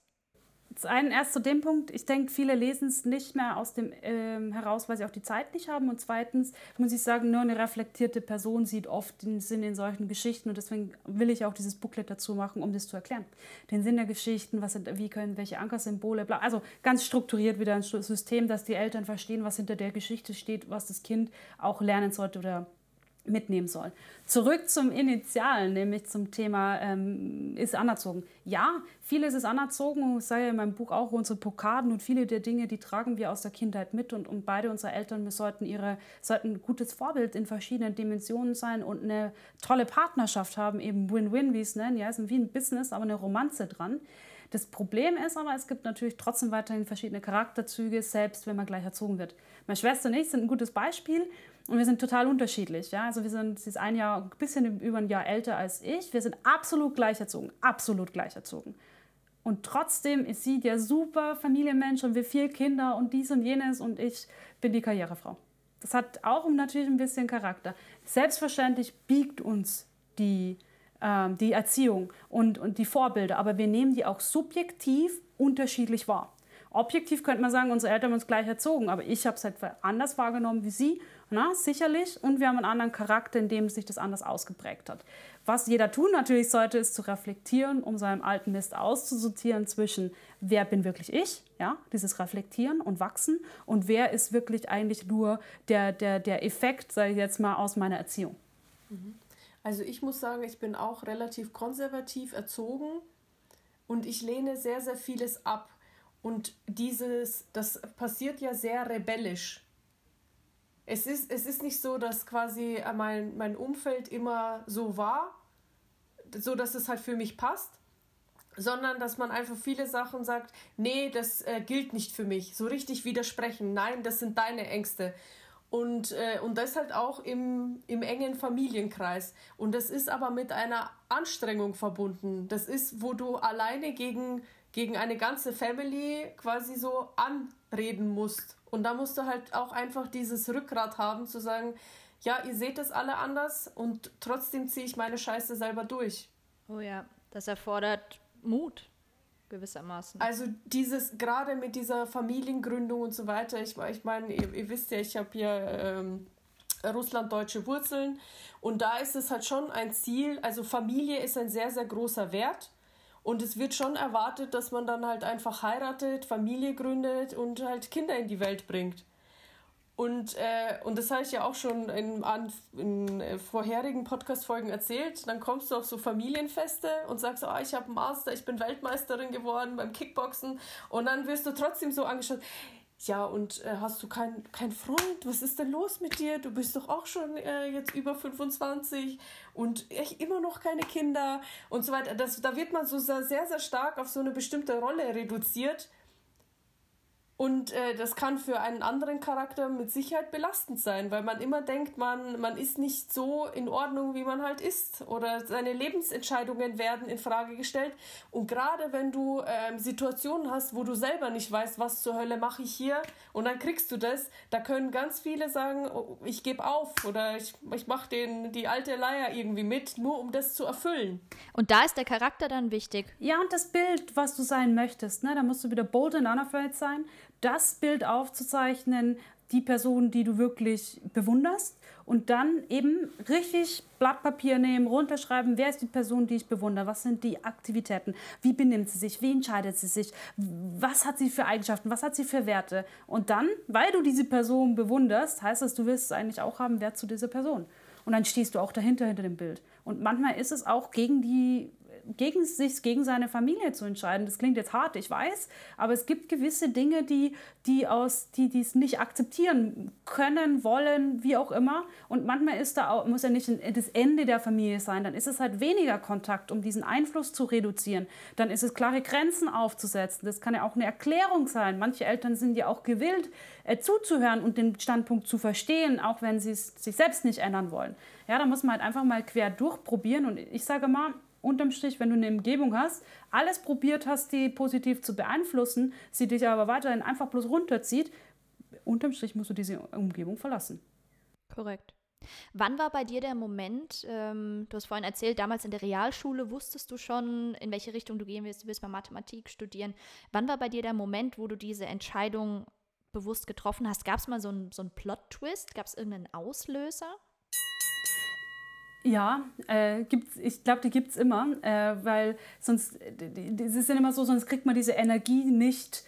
Einen erst zu dem Punkt, ich denke, viele lesen es nicht mehr aus dem ähm, heraus, weil sie auch die Zeit nicht haben. Und zweitens muss ich sagen, nur eine reflektierte Person sieht oft den Sinn in solchen Geschichten. Und deswegen will ich auch dieses Booklet dazu machen, um das zu erklären. Den Sinn der Geschichten, was sind, wie können welche Ankersymbole, bla. Also ganz strukturiert wieder ein System, dass die Eltern verstehen, was hinter der Geschichte steht, was das Kind auch lernen sollte oder mitnehmen soll. Zurück zum Initialen, nämlich zum Thema, ähm, ist anerzogen. Ja, vieles ist anerzogen, ich sage ja in meinem Buch auch, unsere Pokaden und viele der Dinge, die tragen wir aus der Kindheit mit und, und beide unsere Eltern sollten, ihre, sollten ein gutes Vorbild in verschiedenen Dimensionen sein und eine tolle Partnerschaft haben, eben Win-Win, wie es nennen, ja, ist wie ein Business, aber eine Romanze dran. Das Problem ist aber, es gibt natürlich trotzdem weiterhin verschiedene Charakterzüge, selbst wenn man gleich erzogen wird. Meine Schwester und ich sind ein gutes Beispiel. Und wir sind total unterschiedlich. Ja? Also wir sind, sie ist ein Jahr, ein bisschen über ein Jahr älter als ich. Wir sind absolut gleich erzogen. Absolut gleich erzogen. Und trotzdem ist sie der super Familienmensch und wir vier Kinder und dies und jenes und ich bin die Karrierefrau. Das hat auch natürlich ein bisschen Charakter. Selbstverständlich biegt uns die, äh, die Erziehung und, und die Vorbilder, aber wir nehmen die auch subjektiv unterschiedlich wahr. Objektiv könnte man sagen, unsere Eltern haben uns gleich erzogen, aber ich habe es halt anders wahrgenommen wie sie, na, sicherlich. Und wir haben einen anderen Charakter, in dem sich das anders ausgeprägt hat. Was jeder tun natürlich sollte, ist zu reflektieren, um seinem alten Mist auszusortieren zwischen, wer bin wirklich ich, ja, dieses Reflektieren und Wachsen, und wer ist wirklich eigentlich nur der, der, der Effekt, sage ich jetzt mal, aus meiner Erziehung. Mhm. Also ich muss sagen, ich bin auch relativ konservativ erzogen und ich lehne sehr, sehr vieles ab. Und dieses, das passiert ja sehr rebellisch. Es ist, es ist nicht so, dass quasi mein, mein Umfeld immer so war, so dass es halt für mich passt, sondern dass man einfach viele Sachen sagt, nee, das äh, gilt nicht für mich. So richtig widersprechen, nein, das sind deine Ängste. Und, äh, und das halt auch im, im engen Familienkreis. Und das ist aber mit einer Anstrengung verbunden. Das ist, wo du alleine gegen, gegen eine ganze Family quasi so anreden musst. Und da musst du halt auch einfach dieses Rückgrat haben, zu sagen, ja, ihr seht das alle anders und trotzdem ziehe ich meine Scheiße selber durch. Oh ja, das erfordert Mut gewissermaßen. Also dieses, gerade mit dieser Familiengründung und so weiter, ich, ich meine, ihr, ihr wisst ja, ich habe hier ähm, russlanddeutsche Wurzeln und da ist es halt schon ein Ziel, also Familie ist ein sehr, sehr großer Wert und es wird schon erwartet, dass man dann halt einfach heiratet, Familie gründet und halt Kinder in die Welt bringt. Und, äh, und das habe ich ja auch schon in, an, in äh, vorherigen Podcast-Folgen erzählt. Dann kommst du auf so Familienfeste und sagst, oh, ich habe einen Master, ich bin Weltmeisterin geworden beim Kickboxen. Und dann wirst du trotzdem so angeschaut, ja, und äh, hast du keinen kein Freund? Was ist denn los mit dir? Du bist doch auch schon äh, jetzt über 25 und echt immer noch keine Kinder und so weiter. Das, da wird man so sehr, sehr stark auf so eine bestimmte Rolle reduziert und äh, das kann für einen anderen Charakter mit Sicherheit belastend sein, weil man immer denkt, man, man ist nicht so in Ordnung, wie man halt ist. Oder seine Lebensentscheidungen werden in Frage gestellt. Und gerade wenn du ähm, Situationen hast, wo du selber nicht weißt, was zur Hölle mache ich hier, und dann kriegst du das, da können ganz viele sagen, oh, ich gebe auf oder ich, ich mache die alte Leier irgendwie mit, nur um das zu erfüllen. Und da ist der Charakter dann wichtig. Ja, und das Bild, was du sein möchtest, ne? da musst du wieder bold and unafraid sein das Bild aufzuzeichnen, die Person, die du wirklich bewunderst. Und dann eben richtig Blatt Papier nehmen, runterschreiben, wer ist die Person, die ich bewundere, was sind die Aktivitäten, wie benimmt sie sich, wie entscheidet sie sich, was hat sie für Eigenschaften, was hat sie für Werte? Und dann, weil du diese Person bewunderst, heißt das, du willst eigentlich auch haben, Wert zu dieser Person. Und dann stehst du auch dahinter, hinter dem Bild. Und manchmal ist es auch gegen die gegen sich, gegen seine Familie zu entscheiden. Das klingt jetzt hart, ich weiß, aber es gibt gewisse Dinge, die, die aus, die es nicht akzeptieren können, wollen, wie auch immer. Und manchmal ist da auch, muss ja nicht das Ende der Familie sein. Dann ist es halt weniger Kontakt, um diesen Einfluss zu reduzieren. Dann ist es klare Grenzen aufzusetzen. Das kann ja auch eine Erklärung sein. Manche Eltern sind ja auch gewillt, äh, zuzuhören und den Standpunkt zu verstehen, auch wenn sie es sich selbst nicht ändern wollen. Ja, da muss man halt einfach mal quer durchprobieren. Und ich sage mal, unterm Strich, wenn du eine Umgebung hast, alles probiert hast, die positiv zu beeinflussen, sie dich aber weiterhin einfach bloß runterzieht, unterm Strich musst du diese Umgebung verlassen. Korrekt. Wann war bei dir der Moment, ähm, du hast vorhin erzählt, damals in der Realschule wusstest du schon, in welche Richtung du gehen willst, du willst mal Mathematik studieren. Wann war bei dir der Moment, wo du diese Entscheidung bewusst getroffen hast? Gab es mal so einen so Plot-Twist? Gab es irgendeinen Auslöser? Ja, äh, gibt's, ich glaube, die gibt es immer, äh, weil sonst, es ist ja immer so, sonst kriegt man diese Energie nicht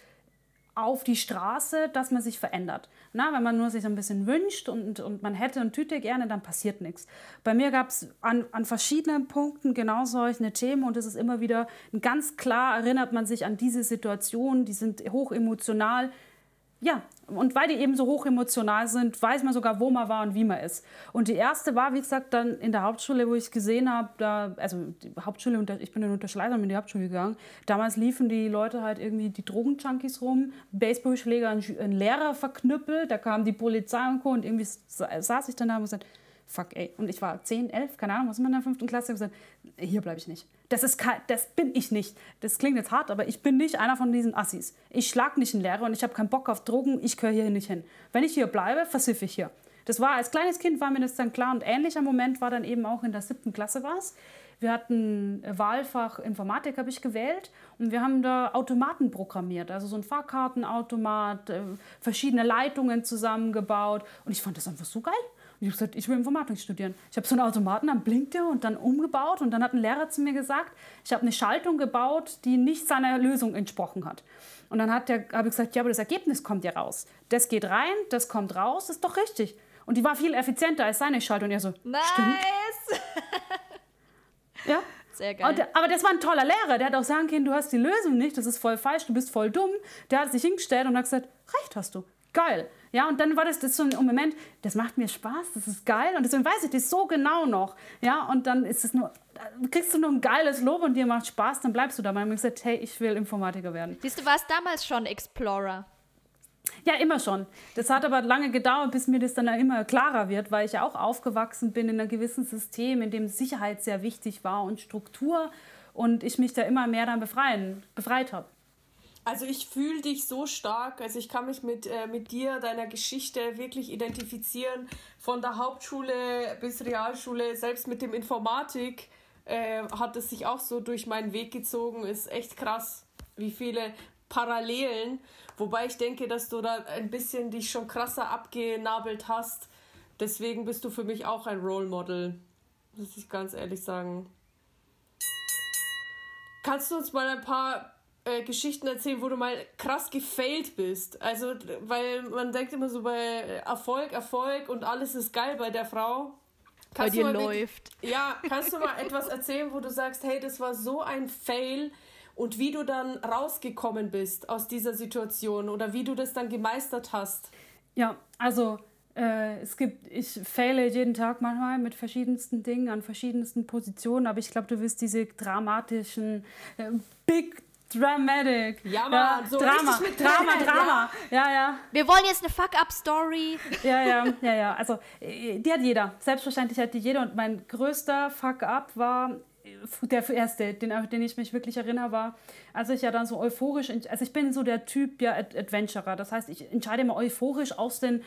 auf die Straße, dass man sich verändert. Na, wenn man nur sich so ein bisschen wünscht und, und man hätte und Tüte gerne, dann passiert nichts. Bei mir gab es an, an verschiedenen Punkten genau solche Themen und es ist immer wieder ganz klar, erinnert man sich an diese Situation, die sind hoch emotional, ja, und weil die eben so hoch emotional sind, weiß man sogar, wo man war und wie man ist. Und die erste war, wie gesagt, dann in der Hauptschule, wo ich gesehen habe, da, also die Hauptschule, ich bin in Unterschleißheim in die Hauptschule gegangen. Damals liefen die Leute halt irgendwie die Drogenjunkies rum, Baseballschläger, ein Lehrer verknüppelt, da kam die Polizei und Co. Und irgendwie saß ich dann da und gesagt, fuck, ey. Und ich war 10, 11, keine Ahnung, was man in der fünften Klasse gesagt, hier bleibe ich nicht. Das, ist, das bin ich nicht. Das klingt jetzt hart, aber ich bin nicht einer von diesen Assis. Ich schlag nicht einen Lehrer und ich habe keinen Bock auf Drogen, ich gehöre hier nicht hin. Wenn ich hier bleibe, versiffe ich hier. Das war, als kleines Kind war mir das dann klar und ähnlicher Moment war dann eben auch in der siebten Klasse war es. Wir hatten Wahlfach Informatik, habe ich gewählt und wir haben da Automaten programmiert, also so ein Fahrkartenautomat, äh, verschiedene Leitungen zusammengebaut und ich fand das einfach so geil. Und ich habe gesagt, ich will Informatik studieren. Ich habe so einen Automaten, dann blinkt der und dann umgebaut. Und dann hat ein Lehrer zu mir gesagt, ich habe eine Schaltung gebaut, die nicht seiner Lösung entsprochen hat. Und dann habe ich gesagt, ja, aber das Ergebnis kommt ja raus. Das geht rein, das kommt raus, das ist doch richtig. Und die war viel effizienter als seine Schaltung. Und er so, nice. stimmt. ja. Sehr geil. Und, aber das war ein toller Lehrer. Der hat auch sagen können, du hast die Lösung nicht, das ist voll falsch, du bist voll dumm. Der hat sich hingestellt und hat gesagt, recht hast du. Geil. Ja, und dann war das, das so ein Moment, das macht mir Spaß, das ist geil. Und deswegen weiß ich das so genau noch. Ja, und dann ist es nur, kriegst du nur ein geiles Lob und dir macht Spaß, dann bleibst du da. Man hat gesagt, hey, ich will Informatiker werden. Siehst du, warst damals schon Explorer? Ja, immer schon. Das hat aber lange gedauert, bis mir das dann immer klarer wird, weil ich ja auch aufgewachsen bin in einem gewissen System, in dem Sicherheit sehr wichtig war und Struktur und ich mich da immer mehr dann befreien, befreit habe. Also ich fühle dich so stark, also ich kann mich mit, äh, mit dir, deiner Geschichte wirklich identifizieren, von der Hauptschule bis Realschule, selbst mit dem Informatik äh, hat es sich auch so durch meinen Weg gezogen, ist echt krass, wie viele Parallelen, wobei ich denke, dass du da ein bisschen dich schon krasser abgenabelt hast, deswegen bist du für mich auch ein Role Model, muss ich ganz ehrlich sagen. Kannst du uns mal ein paar äh, Geschichten erzählen, wo du mal krass gefailt bist. Also, weil man denkt immer so bei Erfolg, Erfolg und alles ist geil bei der Frau. Kannst bei dir läuft. ja, kannst du mal etwas erzählen, wo du sagst, hey, das war so ein Fail und wie du dann rausgekommen bist aus dieser Situation oder wie du das dann gemeistert hast? Ja, also äh, es gibt, ich faile jeden Tag manchmal mit verschiedensten Dingen an verschiedensten Positionen, aber ich glaube, du wirst diese dramatischen äh, Big Dramatic. Ja, Mann, ja, so Drama, mit Drama, Drama, Drama. Ja, ja. Wir wollen jetzt eine Fuck-Up-Story. Ja, ja, ja, ja. Also, äh, die hat jeder. Selbstverständlich hat die jeder. Und mein größter Fuck-Up war äh, der erste, den, den ich mich wirklich erinnere, war, als ich ja dann so euphorisch, also ich bin so der Typ, ja, Adventurer. Das heißt, ich entscheide immer euphorisch aus den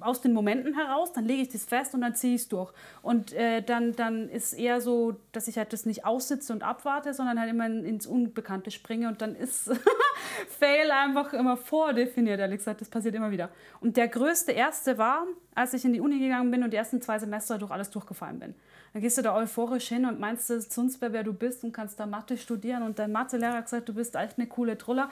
aus den Momenten heraus, dann lege ich das fest und dann ziehe ich es durch. Und äh, dann, dann ist eher so, dass ich halt das nicht aussitze und abwarte, sondern halt immer ins Unbekannte springe und dann ist Fail einfach immer vordefiniert, ehrlich gesagt. Das passiert immer wieder. Und der größte erste war, als ich in die Uni gegangen bin und die ersten zwei Semester durch alles durchgefallen bin. Dann gehst du da euphorisch hin und meinst, sonst wer, du bist und kannst da Mathe studieren und dein Mathelehrer hat gesagt, du bist echt eine coole Truller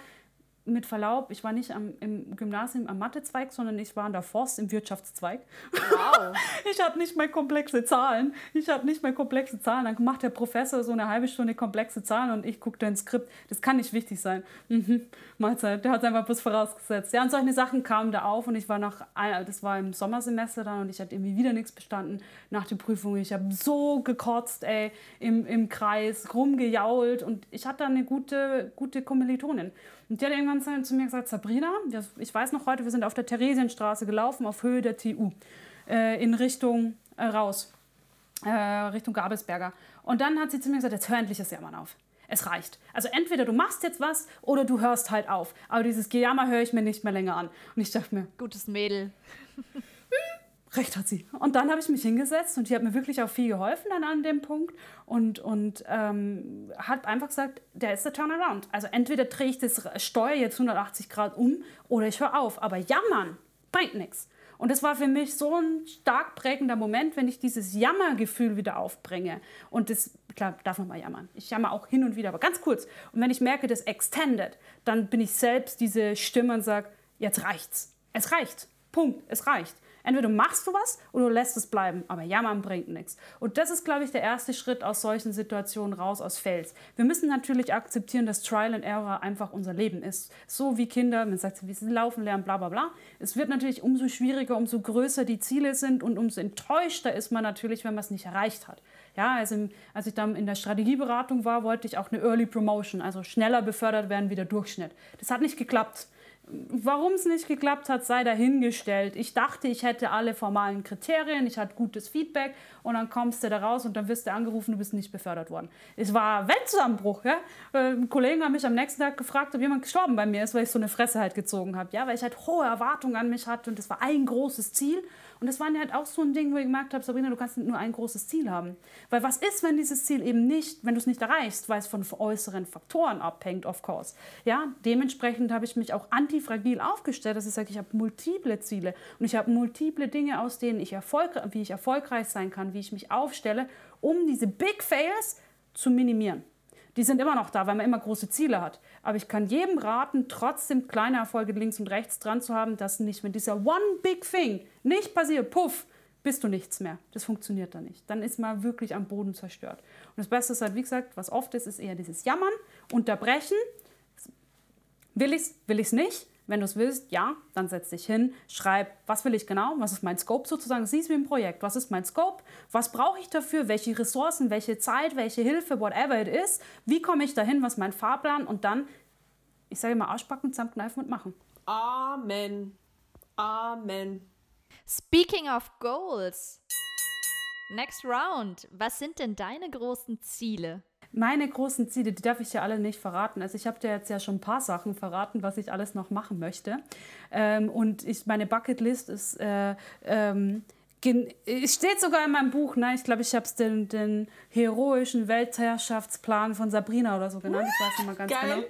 mit Verlaub, ich war nicht am, im Gymnasium am Mathezweig, sondern ich war an der Forst im Wirtschaftszweig. Wow. ich hatte nicht mehr komplexe Zahlen. Ich hatte nicht mehr komplexe Zahlen. Dann macht der Professor so eine halbe Stunde komplexe Zahlen und ich gucke da ins Skript. Das kann nicht wichtig sein. Mhm. Mahlzeit. Der hat einfach bloß vorausgesetzt. Ja, und solche Sachen kamen da auf und ich war nach, das war im Sommersemester dann und ich hatte irgendwie wieder nichts bestanden nach der Prüfung. Ich habe so gekotzt, ey, im, im Kreis, rumgejault und ich hatte dann eine gute, gute Kommilitonin. Und die hat irgendwann zu mir gesagt, Sabrina, ich weiß noch heute, wir sind auf der Theresienstraße gelaufen, auf Höhe der TU, äh, in Richtung äh, raus, äh, Richtung Gabelsberger. Und dann hat sie zu mir gesagt, jetzt hör endlich das Jammern auf. Es reicht. Also entweder du machst jetzt was oder du hörst halt auf. Aber dieses Gejammer höre ich mir nicht mehr länger an. Und ich dachte mir, gutes Mädel. recht hat sie. Und dann habe ich mich hingesetzt und die hat mir wirklich auch viel geholfen dann an dem Punkt und, und ähm, hat einfach gesagt, der ist der Turnaround. Also entweder drehe ich das Steuer jetzt 180 Grad um oder ich höre auf. Aber jammern bringt nichts. Und das war für mich so ein stark prägender Moment, wenn ich dieses Jammergefühl wieder aufbringe. Und das, klar, darf man mal jammern. Ich jammer auch hin und wieder, aber ganz kurz. Und wenn ich merke, das extended, dann bin ich selbst diese Stimme und sage, jetzt reicht's. Es reicht. Punkt. Es reicht. Entweder machst du was oder du lässt es bleiben. Aber jammern bringt nichts. Und das ist, glaube ich, der erste Schritt aus solchen Situationen raus aus Fails. Wir müssen natürlich akzeptieren, dass Trial and Error einfach unser Leben ist. So wie Kinder, man sagt, wie sie laufen lernen, bla bla bla. Es wird natürlich umso schwieriger, umso größer die Ziele sind und umso enttäuschter ist man natürlich, wenn man es nicht erreicht hat. Ja, also als ich dann in der Strategieberatung war, wollte ich auch eine Early Promotion, also schneller befördert werden wie der Durchschnitt. Das hat nicht geklappt Warum es nicht geklappt hat, sei dahingestellt. Ich dachte, ich hätte alle formalen Kriterien, ich hatte gutes Feedback und dann kommst du da raus und dann wirst du angerufen, du bist nicht befördert worden. Es war Weltzusammenbruch. Ja? Äh, Kollegen haben mich am nächsten Tag gefragt, ob jemand gestorben bei mir ist, weil ich so eine Fresse halt gezogen habe. Ja? Weil ich halt hohe Erwartungen an mich hatte und das war ein großes Ziel. Und das war halt auch so ein Ding, wo ich gemerkt habe, Sabrina, du kannst nur ein großes Ziel haben. Weil was ist, wenn dieses Ziel eben nicht, wenn du es nicht erreichst, weil es von äußeren Faktoren abhängt, of course. Ja, dementsprechend habe ich mich auch antifragil aufgestellt, dass ich sage, ich habe multiple Ziele und ich habe multiple Dinge, aus denen ich erfolg, wie ich erfolgreich sein kann, wie ich mich aufstelle, um diese Big Fails zu minimieren die sind immer noch da, weil man immer große Ziele hat. Aber ich kann jedem raten, trotzdem kleine Erfolge links und rechts dran zu haben, dass nicht, wenn dieser One Big Thing nicht passiert, puff, bist du nichts mehr. Das funktioniert dann nicht. Dann ist man wirklich am Boden zerstört. Und das Beste ist halt, wie gesagt, was oft ist, ist eher dieses Jammern, Unterbrechen. Will ich es, will ich es nicht? Wenn du es willst, ja, dann setz dich hin, schreib, was will ich genau, was ist mein Scope sozusagen, siehst wie ein Projekt, was ist mein Scope, was brauche ich dafür, welche Ressourcen, welche Zeit, welche Hilfe, whatever it is, wie komme ich dahin, was ist mein Fahrplan und dann, ich sage mal, Arschbacken, zusammenkneifen und machen. Amen. Amen. Speaking of goals. Next round. Was sind denn deine großen Ziele? Meine großen Ziele, die darf ich ja alle nicht verraten. Also ich habe dir jetzt ja schon ein paar Sachen verraten, was ich alles noch machen möchte. Ähm, und ich, meine Bucketlist ist, äh, ähm, es steht sogar in meinem Buch, ne? ich glaube, ich habe es den, den heroischen Weltherrschaftsplan von Sabrina oder so genannt. Ich weiß nicht mal ganz Geil. genau.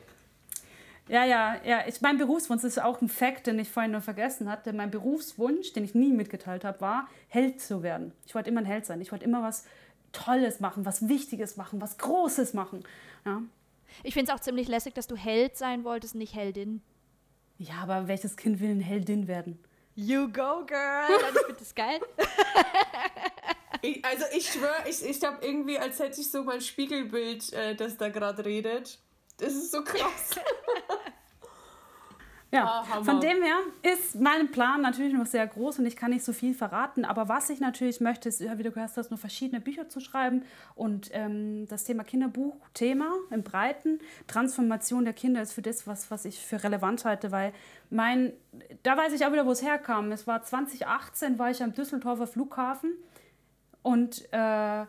Ja, ja, ja. Ich, mein Berufswunsch ist auch ein Fakt, den ich vorhin noch vergessen hatte. Mein Berufswunsch, den ich nie mitgeteilt habe, war, Held zu werden. Ich wollte immer ein Held sein. Ich wollte immer was Tolles machen, was Wichtiges machen, was Großes machen. Ja. Ich finde es auch ziemlich lässig, dass du Held sein wolltest, nicht Heldin. Ja, aber welches Kind will eine Heldin werden? You go, girl! ich finde das geil. Ich, also ich schwöre, ich, ich habe irgendwie, als hätte ich so mein Spiegelbild, äh, das da gerade redet. Das ist so krass. Ja, Ah, von dem her ist mein Plan natürlich noch sehr groß und ich kann nicht so viel verraten. Aber was ich natürlich möchte, ist, wie du gehört hast, nur verschiedene Bücher zu schreiben und ähm, das Thema Kinderbuch, Thema im Breiten, Transformation der Kinder ist für das, was, was ich für relevant halte, weil mein, da weiß ich auch wieder, wo es herkam. Es war 2018, war ich am Düsseldorfer Flughafen und äh,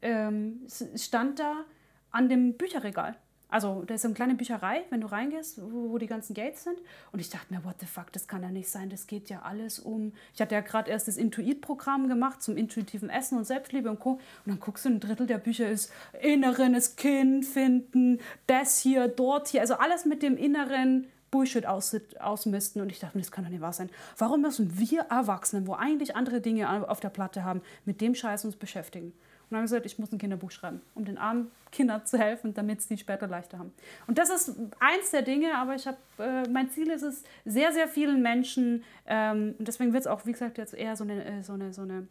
ähm, stand da an dem Bücherregal. Also, da ist so eine kleine Bücherei, wenn du reingehst, wo, wo die ganzen Gates sind. Und ich dachte mir, what the fuck, das kann ja nicht sein. Das geht ja alles um. Ich hatte ja gerade erst das Intuit-Programm gemacht zum intuitiven Essen und Selbstliebe und Co. Und dann guckst du, ein Drittel der Bücher ist inneres Kind finden, das hier, dort hier. Also alles mit dem inneren Bullshit aus, ausmisten. Und ich dachte mir, das kann doch nicht wahr sein. Warum müssen wir Erwachsenen, wo eigentlich andere Dinge auf der Platte haben, mit dem Scheiß uns beschäftigen? Und dann habe ich gesagt, ich muss ein Kinderbuch schreiben, um den armen Kindern zu helfen, damit es die später leichter haben. Und das ist eins der Dinge, aber ich habe, äh, mein Ziel ist es, sehr, sehr vielen Menschen, ähm, und deswegen wird es auch, wie gesagt, jetzt eher so eine, äh, so eine, so eine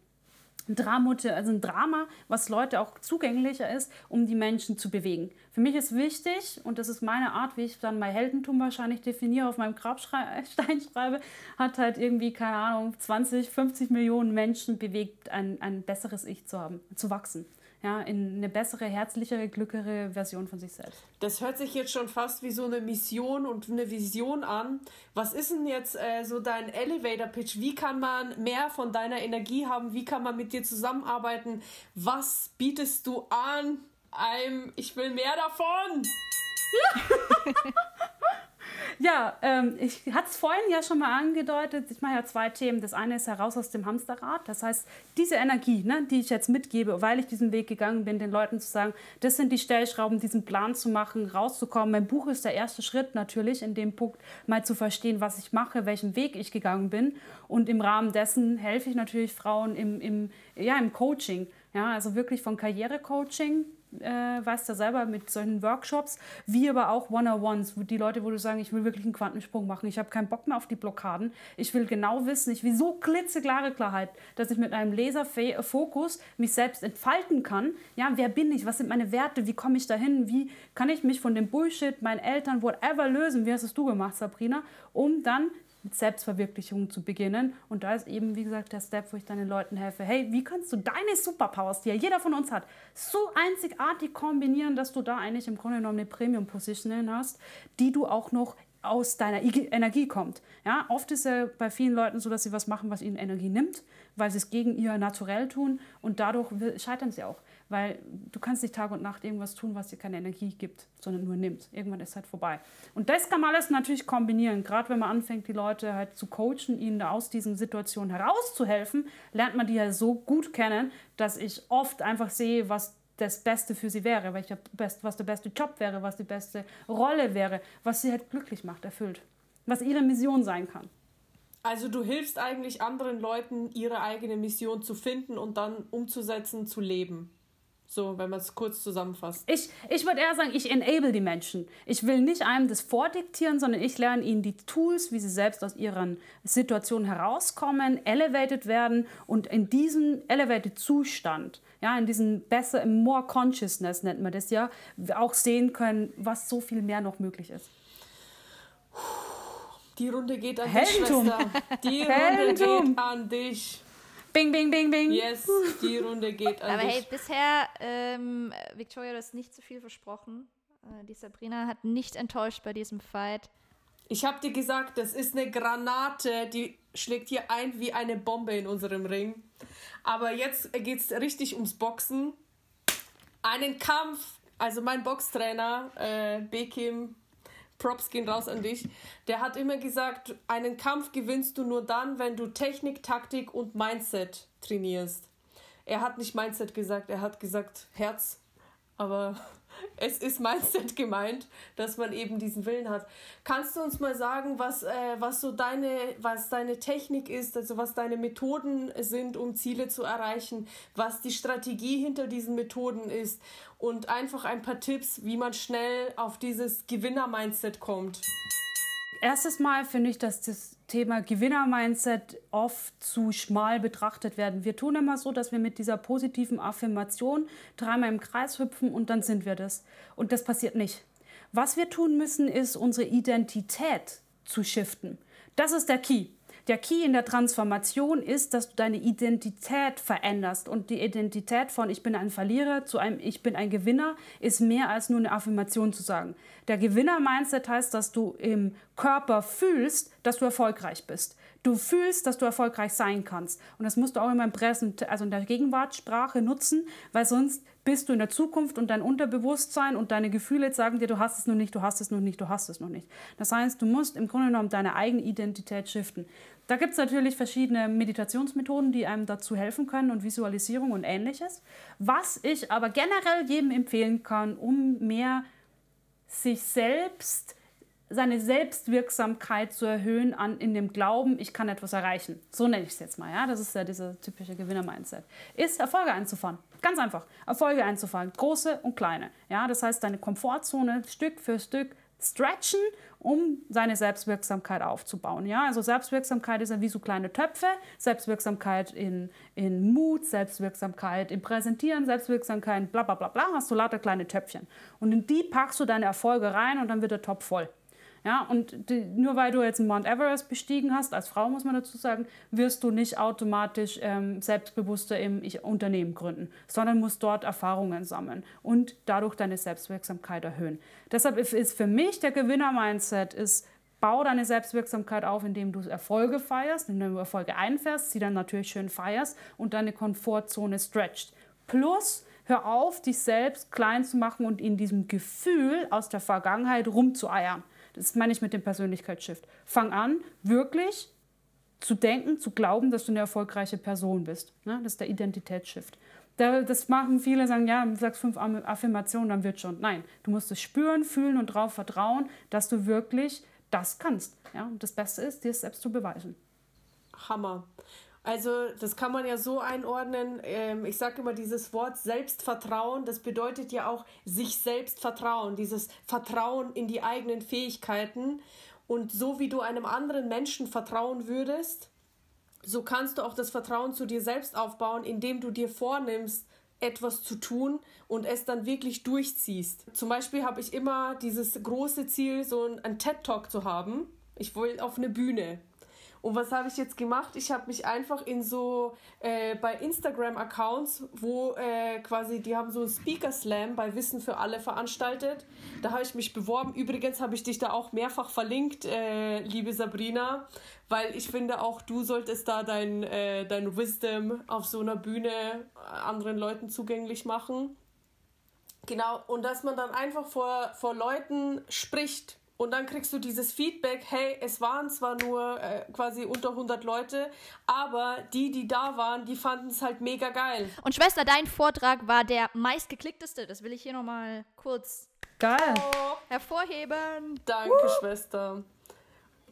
Dramute, also ein Drama, was Leute auch zugänglicher ist, um die Menschen zu bewegen. Für mich ist wichtig, und das ist meine Art, wie ich dann mein Heldentum wahrscheinlich definiere, auf meinem Grabstein schreibe, hat halt irgendwie, keine Ahnung, 20, 50 Millionen Menschen bewegt, ein, ein besseres Ich zu haben, zu wachsen. Ja, in eine bessere, herzlichere, glücklichere Version von sich selbst. Das hört sich jetzt schon fast wie so eine Mission und eine Vision an. Was ist denn jetzt äh, so dein Elevator-Pitch? Wie kann man mehr von deiner Energie haben? Wie kann man mit dir zusammenarbeiten? Was bietest du an? I'm, ich will mehr davon! Ja, ähm, ich hatte es vorhin ja schon mal angedeutet. Ich mache ja zwei Themen. Das eine ist heraus aus dem Hamsterrad. Das heißt, diese Energie, ne, die ich jetzt mitgebe, weil ich diesen Weg gegangen bin, den Leuten zu sagen, das sind die Stellschrauben, diesen Plan zu machen, rauszukommen. Mein Buch ist der erste Schritt natürlich, in dem Punkt mal zu verstehen, was ich mache, welchen Weg ich gegangen bin. Und im Rahmen dessen helfe ich natürlich Frauen im, im, ja, im Coaching. Ja, also wirklich von Karrierecoaching äh, weißt ja selber, mit solchen Workshops, wie aber auch One-on-Ones, die Leute, wo du sagen, ich will wirklich einen Quantensprung machen, ich habe keinen Bock mehr auf die Blockaden, ich will genau wissen, ich will so klitzeklare Klarheit, dass ich mit einem Laserfokus mich selbst entfalten kann. Ja, wer bin ich, was sind meine Werte, wie komme ich dahin, wie kann ich mich von dem Bullshit, meinen Eltern, whatever lösen, wie hast es du gemacht, Sabrina, um dann mit Selbstverwirklichung zu beginnen. Und da ist eben, wie gesagt, der Step, wo ich dann den Leuten helfe. Hey, wie kannst du deine Superpowers, die ja jeder von uns hat, so einzigartig kombinieren, dass du da eigentlich im Grunde genommen eine Premium-Position hast, die du auch noch aus deiner Energie kommt. Ja, oft ist es bei vielen Leuten so, dass sie was machen, was ihnen Energie nimmt, weil sie es gegen ihr Naturell tun und dadurch scheitern sie auch. Weil du kannst nicht Tag und Nacht irgendwas tun, was dir keine Energie gibt, sondern nur nimmt. Irgendwann ist halt vorbei. Und das kann man alles natürlich kombinieren. Gerade wenn man anfängt, die Leute halt zu coachen, ihnen aus diesen Situationen herauszuhelfen, lernt man die ja so gut kennen, dass ich oft einfach sehe, was das Beste für sie wäre, was der beste Job wäre, was die beste Rolle wäre, was sie halt glücklich macht, erfüllt, was ihre Mission sein kann. Also du hilfst eigentlich anderen Leuten, ihre eigene Mission zu finden und dann umzusetzen, zu leben. So, wenn man es kurz zusammenfasst. Ich, ich würde eher sagen, ich enable die Menschen. Ich will nicht einem das vordiktieren, sondern ich lerne ihnen die Tools, wie sie selbst aus ihren Situationen herauskommen, elevated werden und in diesem elevated Zustand, ja, in diesem besser, more consciousness nennt man das ja, auch sehen können, was so viel mehr noch möglich ist. Die Runde geht an Heldentum. dich, Schwester. Die Runde geht an dich. Bing, bing, bing, bing. Yes, die Runde geht an Aber dich. hey, bisher, ähm, Victoria, du hast nicht zu viel versprochen. Äh, die Sabrina hat nicht enttäuscht bei diesem Fight. Ich hab dir gesagt, das ist eine Granate, die schlägt hier ein wie eine Bombe in unserem Ring. Aber jetzt geht's richtig ums Boxen. Einen Kampf, also mein Boxtrainer, äh, Bekim, Props gehen raus an dich. Der hat immer gesagt, einen Kampf gewinnst du nur dann, wenn du Technik, Taktik und Mindset trainierst. Er hat nicht Mindset gesagt, er hat gesagt Herz. Aber es ist Mindset gemeint, dass man eben diesen Willen hat. Kannst du uns mal sagen, was, äh, was so deine, was deine Technik ist, also was deine Methoden sind, um Ziele zu erreichen, was die Strategie hinter diesen Methoden ist und einfach ein paar Tipps, wie man schnell auf dieses Gewinner-Mindset kommt? Erstes Mal finde ich, dass das Thema Gewinner-Mindset oft zu schmal betrachtet werden. Wir tun immer so, dass wir mit dieser positiven Affirmation dreimal im Kreis hüpfen und dann sind wir das. Und das passiert nicht. Was wir tun müssen, ist unsere Identität zu shiften. Das ist der Key. Der Key in der Transformation ist, dass du deine Identität veränderst. Und die Identität von ich bin ein Verlierer zu einem ich bin ein Gewinner ist mehr als nur eine Affirmation zu sagen. Der Gewinner-Mindset heißt, dass du im Körper fühlst, dass du erfolgreich bist. Du fühlst, dass du erfolgreich sein kannst. Und das musst du auch im Präsent, also in der Gegenwartssprache nutzen, weil sonst bist du in der Zukunft und dein Unterbewusstsein und deine Gefühle sagen dir, du hast es noch nicht, du hast es noch nicht, du hast es noch nicht. Das heißt, du musst im Grunde genommen deine eigene Identität shiften. Da gibt es natürlich verschiedene Meditationsmethoden, die einem dazu helfen können und Visualisierung und ähnliches. Was ich aber generell jedem empfehlen kann, um mehr sich selbst, seine Selbstwirksamkeit zu erhöhen an, in dem Glauben, ich kann etwas erreichen. So nenne ich es jetzt mal. Ja? Das ist ja dieser typische Gewinner-Mindset. Ist Erfolge einzufahren. Ganz einfach. Erfolge einzufahren. Große und kleine. Ja? Das heißt, deine Komfortzone Stück für Stück stretchen, um seine Selbstwirksamkeit aufzubauen. Ja, also Selbstwirksamkeit ist wie so kleine Töpfe, Selbstwirksamkeit in, in Mut, Selbstwirksamkeit im Präsentieren, Selbstwirksamkeit, bla bla bla bla, hast du lauter kleine Töpfchen. Und in die packst du deine Erfolge rein und dann wird der Topf voll. Ja, und die, nur weil du jetzt Mount Everest bestiegen hast, als Frau muss man dazu sagen, wirst du nicht automatisch ähm, selbstbewusster im Unternehmen gründen, sondern musst dort Erfahrungen sammeln und dadurch deine Selbstwirksamkeit erhöhen. Deshalb ist für mich der Gewinner-Mindset ist, bau deine Selbstwirksamkeit auf, indem du Erfolge feierst, indem du Erfolge einfährst, sie dann natürlich schön feierst und deine Komfortzone stretcht. Plus, hör auf, dich selbst klein zu machen und in diesem Gefühl aus der Vergangenheit rumzueiern. Das meine ich mit dem Persönlichkeitsshift. Fang an, wirklich zu denken, zu glauben, dass du eine erfolgreiche Person bist. Ne? Das ist der Identitätsshift. Das machen viele, sagen, ja, du sagst fünf Affirmationen, dann wird schon. Nein, du musst es spüren, fühlen und darauf vertrauen, dass du wirklich das kannst. Ja? Und das Beste ist, dir es selbst zu beweisen. Hammer. Also das kann man ja so einordnen. Ähm, ich sage immer dieses Wort Selbstvertrauen, das bedeutet ja auch sich selbst vertrauen, dieses Vertrauen in die eigenen Fähigkeiten. Und so wie du einem anderen Menschen vertrauen würdest, so kannst du auch das Vertrauen zu dir selbst aufbauen, indem du dir vornimmst, etwas zu tun und es dann wirklich durchziehst. Zum Beispiel habe ich immer dieses große Ziel, so ein TED-Talk zu haben. Ich will auf eine Bühne. Und was habe ich jetzt gemacht? Ich habe mich einfach in so äh, bei Instagram-Accounts, wo äh, quasi, die haben so ein Speaker Slam bei Wissen für alle veranstaltet. Da habe ich mich beworben. Übrigens habe ich dich da auch mehrfach verlinkt, äh, liebe Sabrina, weil ich finde auch, du solltest da dein, äh, dein Wisdom auf so einer Bühne anderen Leuten zugänglich machen. Genau, und dass man dann einfach vor, vor Leuten spricht und dann kriegst du dieses Feedback, hey, es waren zwar nur äh, quasi unter 100 Leute, aber die, die da waren, die fanden es halt mega geil. Und Schwester, dein Vortrag war der meistgeklickteste. Das will ich hier nochmal kurz Geil. Oh, hervorheben. danke, Schwester.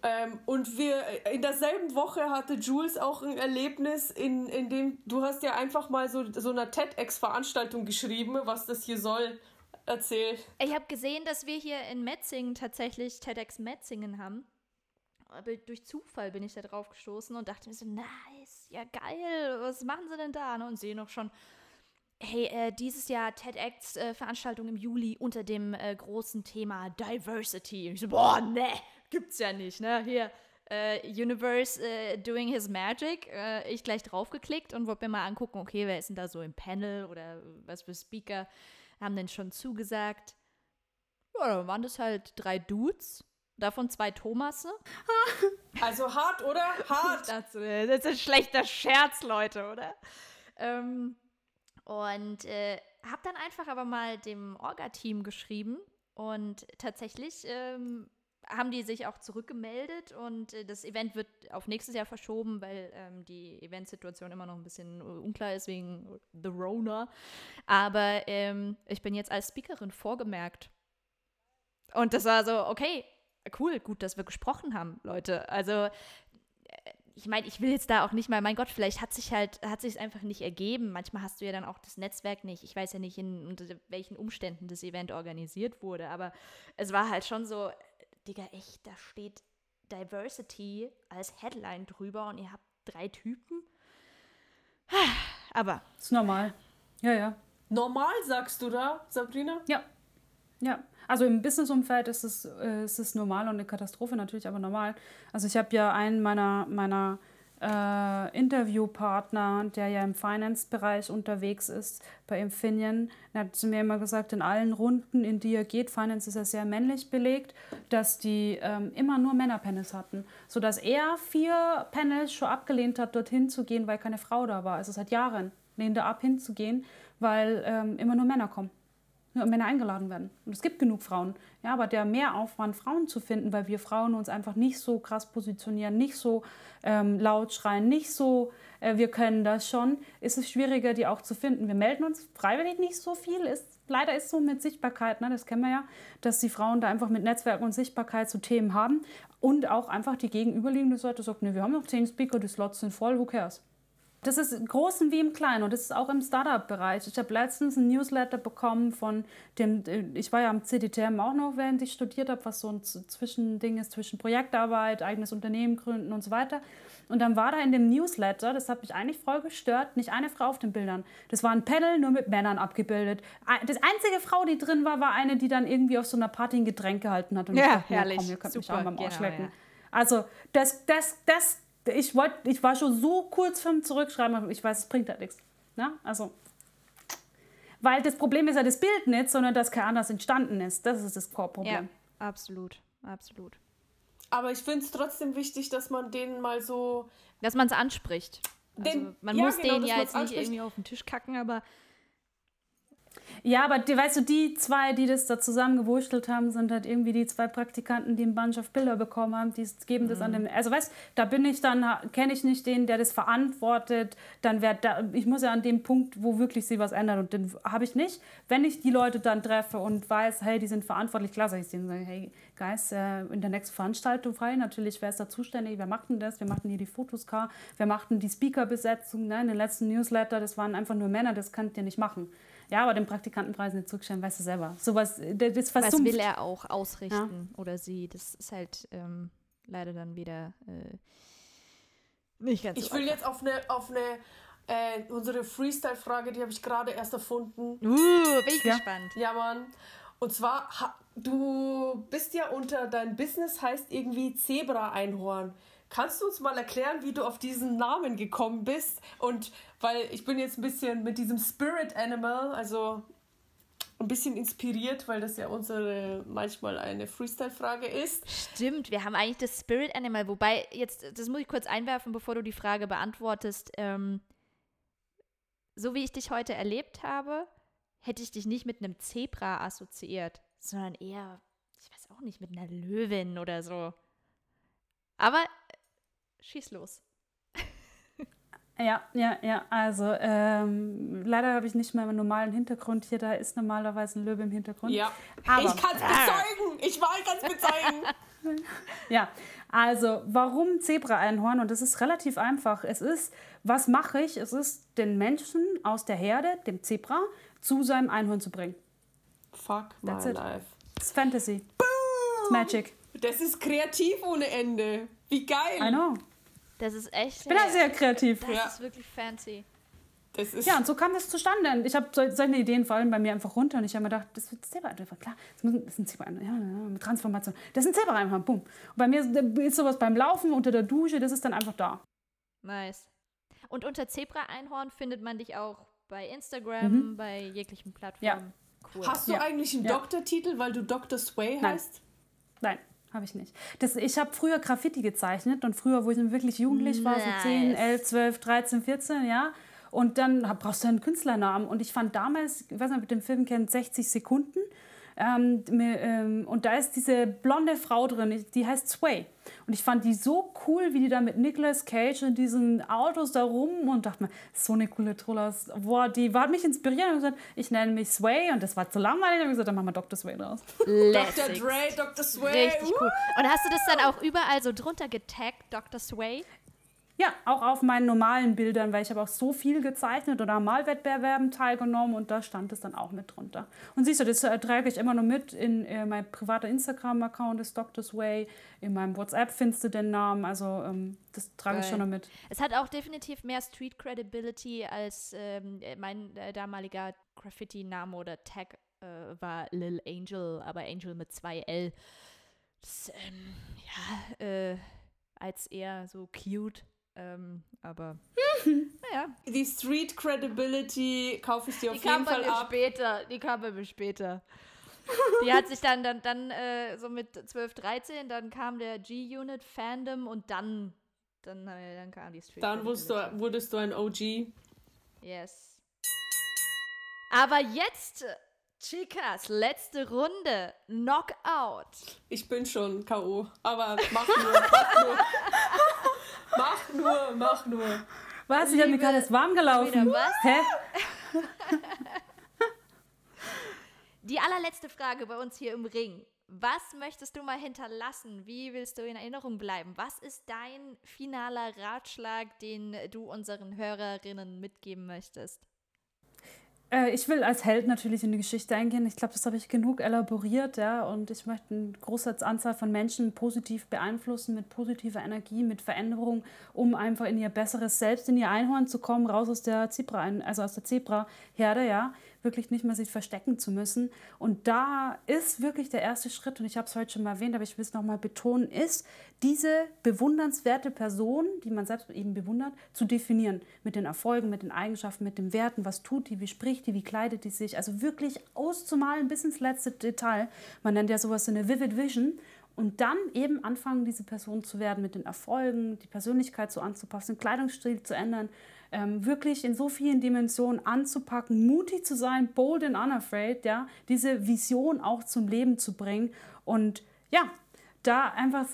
Ähm, und wir in derselben Woche hatte Jules auch ein Erlebnis, in, in dem du hast ja einfach mal so, so einer TEDx-Veranstaltung geschrieben, was das hier soll. Erzähl. Ich habe gesehen, dass wir hier in Metzingen tatsächlich TEDx Metzingen haben. Aber durch Zufall bin ich da drauf gestoßen und dachte mir so, nice, ja geil, was machen sie denn da? Ne, Und sehe noch schon, hey, äh, dieses Jahr TEDx-Veranstaltung im Juli unter dem äh, großen Thema Diversity. Und ich so, boah, ne, gibt's ja nicht, ne? Hier, äh, Universe äh, doing his magic. Äh, ich gleich draufgeklickt und wollte mir mal angucken, okay, wer ist denn da so im Panel oder was für Speaker haben denn schon zugesagt. Ja, dann waren das halt drei Dudes, davon zwei Thomasse. Also hart, oder? Hart. Das, äh, das ist ein schlechter Scherz, Leute, oder? Ähm, und äh, hab dann einfach aber mal dem Orga-Team geschrieben und tatsächlich ähm, haben die sich auch zurückgemeldet und äh, das Event wird auf nächstes Jahr verschoben, weil ähm, die Eventsituation immer noch ein bisschen unklar ist wegen The Rona. Aber ähm, ich bin jetzt als Speakerin vorgemerkt. Und das war so, okay, cool, gut, dass wir gesprochen haben, Leute. Also äh, ich meine, ich will jetzt da auch nicht mal, mein Gott, vielleicht hat sich halt, hat sich einfach nicht ergeben. Manchmal hast du ja dann auch das Netzwerk nicht. Ich weiß ja nicht, in, unter welchen Umständen das Event organisiert wurde, aber es war halt schon so, Digga, echt, da steht Diversity als Headline drüber und ihr habt drei Typen. Aber Ist normal. Ja, ja. Normal sagst du da, Sabrina? Ja. Ja. Also im Businessumfeld ist es, äh, ist es normal und eine Katastrophe natürlich, aber normal. Also ich habe ja einen meiner, meiner äh, Interviewpartner, der ja im Finance-Bereich unterwegs ist, bei Infineon, der hat zu mir immer gesagt, in allen Runden, in die er geht, Finance ist ja sehr männlich belegt, dass die ähm, immer nur Männerpanels hatten. Sodass er vier Panels schon abgelehnt hat, dorthin zu gehen, weil keine Frau da war. Also seit Jahren lehnt er ab, hinzugehen, weil ähm, immer nur Männer kommen. Ja, Männer eingeladen werden. Und es gibt genug Frauen. Ja, aber der Mehraufwand, Frauen zu finden, weil wir Frauen uns einfach nicht so krass positionieren, nicht so ähm, laut schreien, nicht so, äh, wir können das schon, ist es schwieriger, die auch zu finden. Wir melden uns freiwillig nicht so viel. Ist, leider ist so mit Sichtbarkeit, ne, das kennen wir ja, dass die Frauen da einfach mit Netzwerken und Sichtbarkeit zu Themen haben. Und auch einfach die gegenüberliegende Seite sagt, ne, wir haben noch zehn Speaker, die Slots sind voll, who cares? Das ist im Großen wie im Kleinen und das ist auch im Startup-Bereich. Ich habe letztens ein Newsletter bekommen von dem, ich war ja am CDTM auch noch, während ich studiert habe, was so ein Zwischending ist zwischen Projektarbeit, eigenes Unternehmen gründen und so weiter. Und dann war da in dem Newsletter, das hat mich eigentlich voll gestört, nicht eine Frau auf den Bildern. Das war ein Panel nur mit Männern abgebildet. Das einzige Frau, die drin war, war eine, die dann irgendwie auf so einer Party ein Getränk gehalten hat. Und Ja, ich dachte, herrlich. komm, ihr könnt mich Super, auch beim genau, Arsch lecken. ja. Also das, das, das, ich wollte, ich war schon so kurz vom Zurückschreiben, aber ich weiß, es bringt halt nichts. Ne? Also, weil das Problem ist ja das Bild nicht, sondern dass kein anders entstanden ist. Das ist das Core-Problem. ja, absolut, absolut. Aber ich finde es trotzdem wichtig, dass man denen mal so. Dass man es anspricht. Also Den- man ja, muss genau, denen ja jetzt nicht irgendwie auf den Tisch kacken, aber Ja, aber die, weißt du, die zwei, die das da zusammengewurschtelt haben, sind halt irgendwie die zwei Praktikanten, die ein Bunch of Bilder bekommen haben, die geben das an den. Also weißt da bin ich dann, kenne ich nicht den, der das verantwortet, dann wäre da, ich muss ja an dem Punkt, wo wirklich sie was ändern und den habe ich nicht. Wenn ich die Leute dann treffe und weiß, hey, die sind verantwortlich, klar sage ich denen, sage, hey, Guys, äh, in der nächsten Veranstaltung frei, natürlich, wer ist da zuständig, wer macht denn das, wer macht denn hier die Fotos, wer macht denn die Speaker-Besetzung, ne? in den letzten Newsletter, das waren einfach nur Männer, das könnt ihr nicht machen. Ja, aber den Praktikantenpreis nicht zurückstellen, weißt du selber. Sowas, das das was versumpft. will er auch ausrichten oder sie? Das ist halt ähm, leider dann wieder äh, nicht ganz Ich so will einfach. jetzt auf eine, auf eine äh, unsere Freestyle-Frage, die habe ich gerade erst erfunden. Uh, bin ich Ja. gespannt. Ja, Mann. Und zwar, ha, du bist ja unter dein Business heißt irgendwie Zebra-Einhorn. Kannst du uns mal erklären, wie du auf diesen Namen gekommen bist? Und weil ich bin jetzt ein bisschen mit diesem Spirit Animal, also ein bisschen inspiriert, weil das ja unsere manchmal eine Freestyle-Frage ist. Stimmt, wir haben eigentlich das Spirit Animal, wobei jetzt, das muss ich kurz einwerfen, bevor du die Frage beantwortest. Ähm, so wie ich dich heute erlebt habe, hätte ich dich nicht mit einem Zebra assoziiert, sondern eher, ich weiß auch nicht, mit einer Löwin oder so. Aber schieß los. Ja, ja, ja. Also ähm, leider habe ich nicht mehr meinen normalen Hintergrund hier. Da ist normalerweise ein Löwe im Hintergrund. Ja. Aber, ich kann es bezeugen. Ich war ganz bezeugen. ja, also warum Zebra-Einhorn? Und das ist relativ einfach. Es ist, was mache ich? Es ist, den Menschen aus der Herde, dem Zebra, zu seinem Einhorn zu bringen. Fuck That's my it. life. It's Fantasy. Boom. It's Magic. Das ist kreativ ohne Ende. Wie geil. I know. Das ist echt. Ich bin da sehr kreativ. Das ja. ist wirklich fancy. Das ist ja, und so kam das zustande. Ich habe solche Ideen fallen bei mir einfach runter und ich habe mir gedacht, das wird Zebra einfach klar. Das, ist ein Zebra, ja, mit Transformation. Das ist ein Zebra einfach, bumm. Und bei mir ist sowas beim Laufen unter der Dusche, das ist dann einfach da. Nice. Und unter Zebra-Einhorn findet man dich auch bei Instagram, mhm. bei jeglichen Plattformen. Ja. Cool. Hast du ja. eigentlich einen ja. Doktortitel, weil du Dr. Sway heißt? Nein. Habe ich nicht. Das, ich habe früher Graffiti gezeichnet und früher, wo ich wirklich jugendlich war, nice. so 10, 11, 12, 13, 14, ja. Und dann brauchst du einen Künstlernamen. Und ich fand damals, ich weiß nicht, ob ihr den Film kennt, 60 Sekunden. Ähm, ähm, und da ist diese blonde Frau drin, die heißt Sway. Und ich fand die so cool, wie die da mit Nicolas Cage in diesen Autos da rum und dachte mir, so eine coole Trollas. Boah, die war mich inspiriert und gesagt, ich nenne mich Sway und das war zu langweilig. Und ich gesagt, dann machen wir Dr. Sway draus. Dr. Dre, Dr. Sway. Richtig cool. Und hast du das dann auch überall so drunter getaggt, Dr. Sway? Ja, auch auf meinen normalen Bildern, weil ich habe auch so viel gezeichnet oder am Malwettbewerben teilgenommen und da stand es dann auch mit drunter. Und siehst du, das äh, trage ich immer noch mit in äh, mein privater Instagram-Account ist Doctor's Way, in meinem WhatsApp findest du den Namen, also ähm, das trage Geil. ich schon noch mit. Es hat auch definitiv mehr Street Credibility als ähm, mein äh, damaliger Graffiti-Name oder Tag äh, war Lil Angel, aber Angel mit zwei L. Das, ähm, ja, äh, als eher so cute ähm, aber naja. Die Street Credibility kaufe ich dir auf die jeden Fall ab. Später, die kam bei mir später. Die hat sich dann, dann, dann äh, so mit 12, 13, dann kam der G-Unit Fandom und dann, dann, äh, dann kam die Street Dann wurdest du, wurdest du ein OG. Yes. Aber jetzt, Chicas, letzte Runde. Knockout. Ich bin schon K.O., aber mach nur, mach nur. Mach nur, mach nur. Was? Ich habe mir gerade das warm gelaufen. was? Hä? Die allerletzte Frage bei uns hier im Ring. Was möchtest du mal hinterlassen? Wie willst du in Erinnerung bleiben? Was ist dein finaler Ratschlag, den du unseren Hörerinnen mitgeben möchtest? Äh, ich will als Held natürlich in die Geschichte eingehen. Ich glaube, das habe ich genug elaboriert, ja. Und ich möchte eine große Anzahl von Menschen positiv beeinflussen, mit positiver Energie, mit Veränderung, um einfach in ihr besseres Selbst, in ihr Einhorn zu kommen, raus aus der Zebra, also aus der Zebra-Herde, ja wirklich nicht mehr sich verstecken zu müssen. Und da ist wirklich der erste Schritt, und ich habe es heute schon mal erwähnt, aber ich will es nochmal betonen, ist, diese bewundernswerte Person, die man selbst eben bewundert, zu definieren. Mit den Erfolgen, mit den Eigenschaften, mit den Werten, was tut die, wie spricht die, wie kleidet die sich. Also wirklich auszumalen bis ins letzte Detail. Man nennt ja sowas eine Vivid Vision. Und dann eben anfangen, diese Person zu werden mit den Erfolgen, die Persönlichkeit so anzupassen, den Kleidungsstil zu ändern, ähm, wirklich in so vielen Dimensionen anzupacken, mutig zu sein, bold and unafraid, ja, diese Vision auch zum Leben zu bringen und ja, da einfach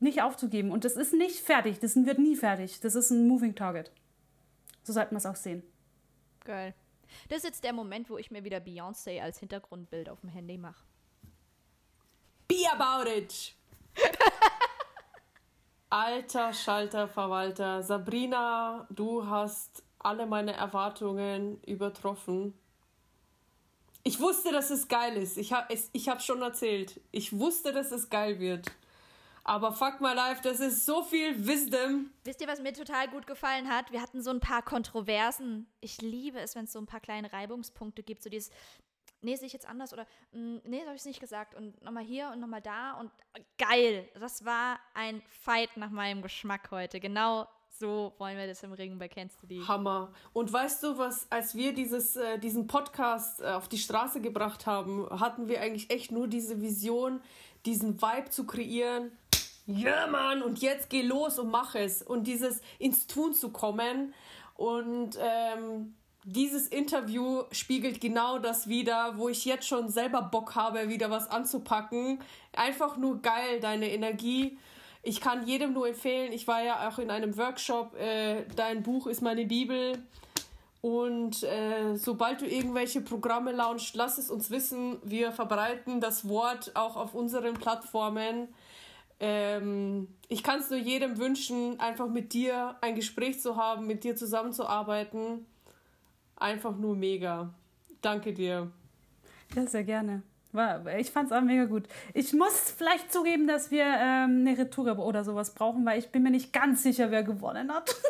nicht aufzugeben. Und das ist nicht fertig, das wird nie fertig, das ist ein Moving Target. So sollte man es auch sehen. Geil. Das ist jetzt der Moment, wo ich mir wieder Beyoncé als Hintergrundbild auf dem Handy mache. Be about it! Alter Schalter Verwalter, Sabrina, du hast alle meine Erwartungen übertroffen. Ich wusste, dass es geil ist. Ich habe ich hab schon erzählt. Ich wusste, dass es geil wird. Aber fuck my life, das ist so viel Wisdom. Wisst ihr, was mir total gut gefallen hat? Wir hatten so ein paar Kontroversen. Ich liebe es, wenn es so ein paar kleine Reibungspunkte gibt. So dieses, nee, sehe ich jetzt anders oder mm, nee, so habe ich es nicht gesagt und nochmal hier und nochmal da und geil. Das war ein Fight nach meinem Geschmack heute. Genau so wollen wir das im Ring bei Kennst du die? Hammer. Und weißt du was, als wir dieses, äh, diesen Podcast äh, auf die Straße gebracht haben, hatten wir eigentlich echt nur diese Vision, diesen Vibe zu kreieren. Ja, Mann, und jetzt geh los und mach es. Und dieses ins Tun zu kommen. Und ähm, dieses Interview spiegelt genau das wieder, wo ich jetzt schon selber Bock habe, wieder was anzupacken. Einfach nur geil, deine Energie. Ich kann jedem nur empfehlen, ich war ja auch in einem Workshop, äh, dein Buch ist meine Bibel. Und äh, sobald du irgendwelche Programme launchst, lass es uns wissen. Wir verbreiten das Wort auch auf unseren Plattformen. Ähm, ich kann es nur jedem wünschen, einfach mit dir ein Gespräch zu haben, mit dir zusammenzuarbeiten einfach nur mega. Danke dir. Ja, sehr gerne. War, ich fand es auch mega gut. Ich muss vielleicht zugeben, dass wir ähm, eine Retour oder sowas brauchen, weil ich bin mir nicht ganz sicher, wer gewonnen hat.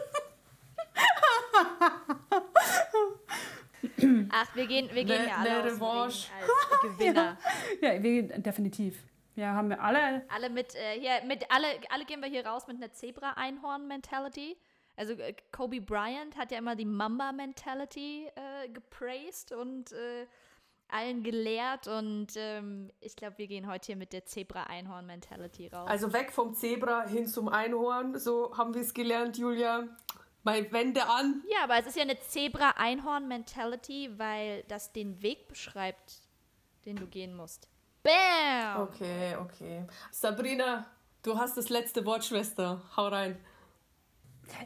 Ach, wir gehen, wir gehen ne, ja alle ne als Gewinner. ja, ja, wir gehen definitiv. Ja, haben wir alle. Alle mit, äh, hier, mit alle, alle gehen wir hier raus mit einer Zebra-Einhorn-Mentality. Also äh, Kobe Bryant hat ja immer die Mamba-Mentality äh, gepraised und äh, allen gelehrt und ähm, ich glaube, wir gehen heute hier mit der Zebra-Einhorn-Mentality raus. Also weg vom Zebra hin zum Einhorn, so haben wir es gelernt, Julia. Bei Wände an. Ja, aber es ist ja eine Zebra-Einhorn-Mentality, weil das den Weg beschreibt, den du gehen musst. Bam! Okay, okay. Sabrina, du hast das letzte Wort, Schwester. Hau rein.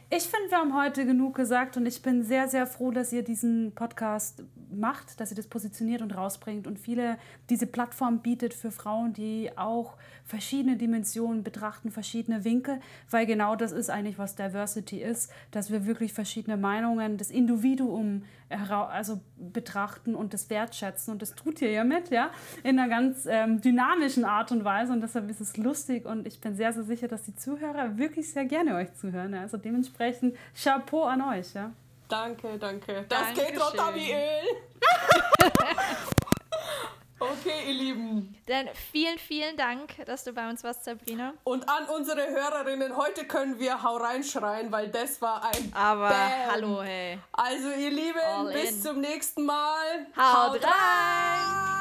Ich finde, wir haben heute genug gesagt und ich bin sehr, sehr froh, dass ihr diesen Podcast macht, dass ihr das positioniert und rausbringt und viele diese Plattform bietet für Frauen, die auch verschiedene Dimensionen betrachten, verschiedene Winkel, weil genau das ist eigentlich, was Diversity ist, dass wir wirklich verschiedene Meinungen, das Individuum also betrachten und das wertschätzen und das tut ihr ja mit, ja, in einer ganz ähm, dynamischen Art und Weise und deshalb ist es lustig und ich bin sehr, sehr sicher, dass die Zuhörer wirklich sehr gerne euch zuhören. Ja. Also dementsprechend Chapeau an euch, ja. Danke, danke. Das Dankeschön. geht runter wie Öl. Okay, ihr Lieben. Dann vielen, vielen Dank, dass du bei uns warst, Sabrina. Und an unsere Hörerinnen, heute können wir Hau reinschreien, weil das war ein Aber Bam. hallo, hey. Also, ihr Lieben, All bis in. zum nächsten Mal. Haut, Haut rein. rein.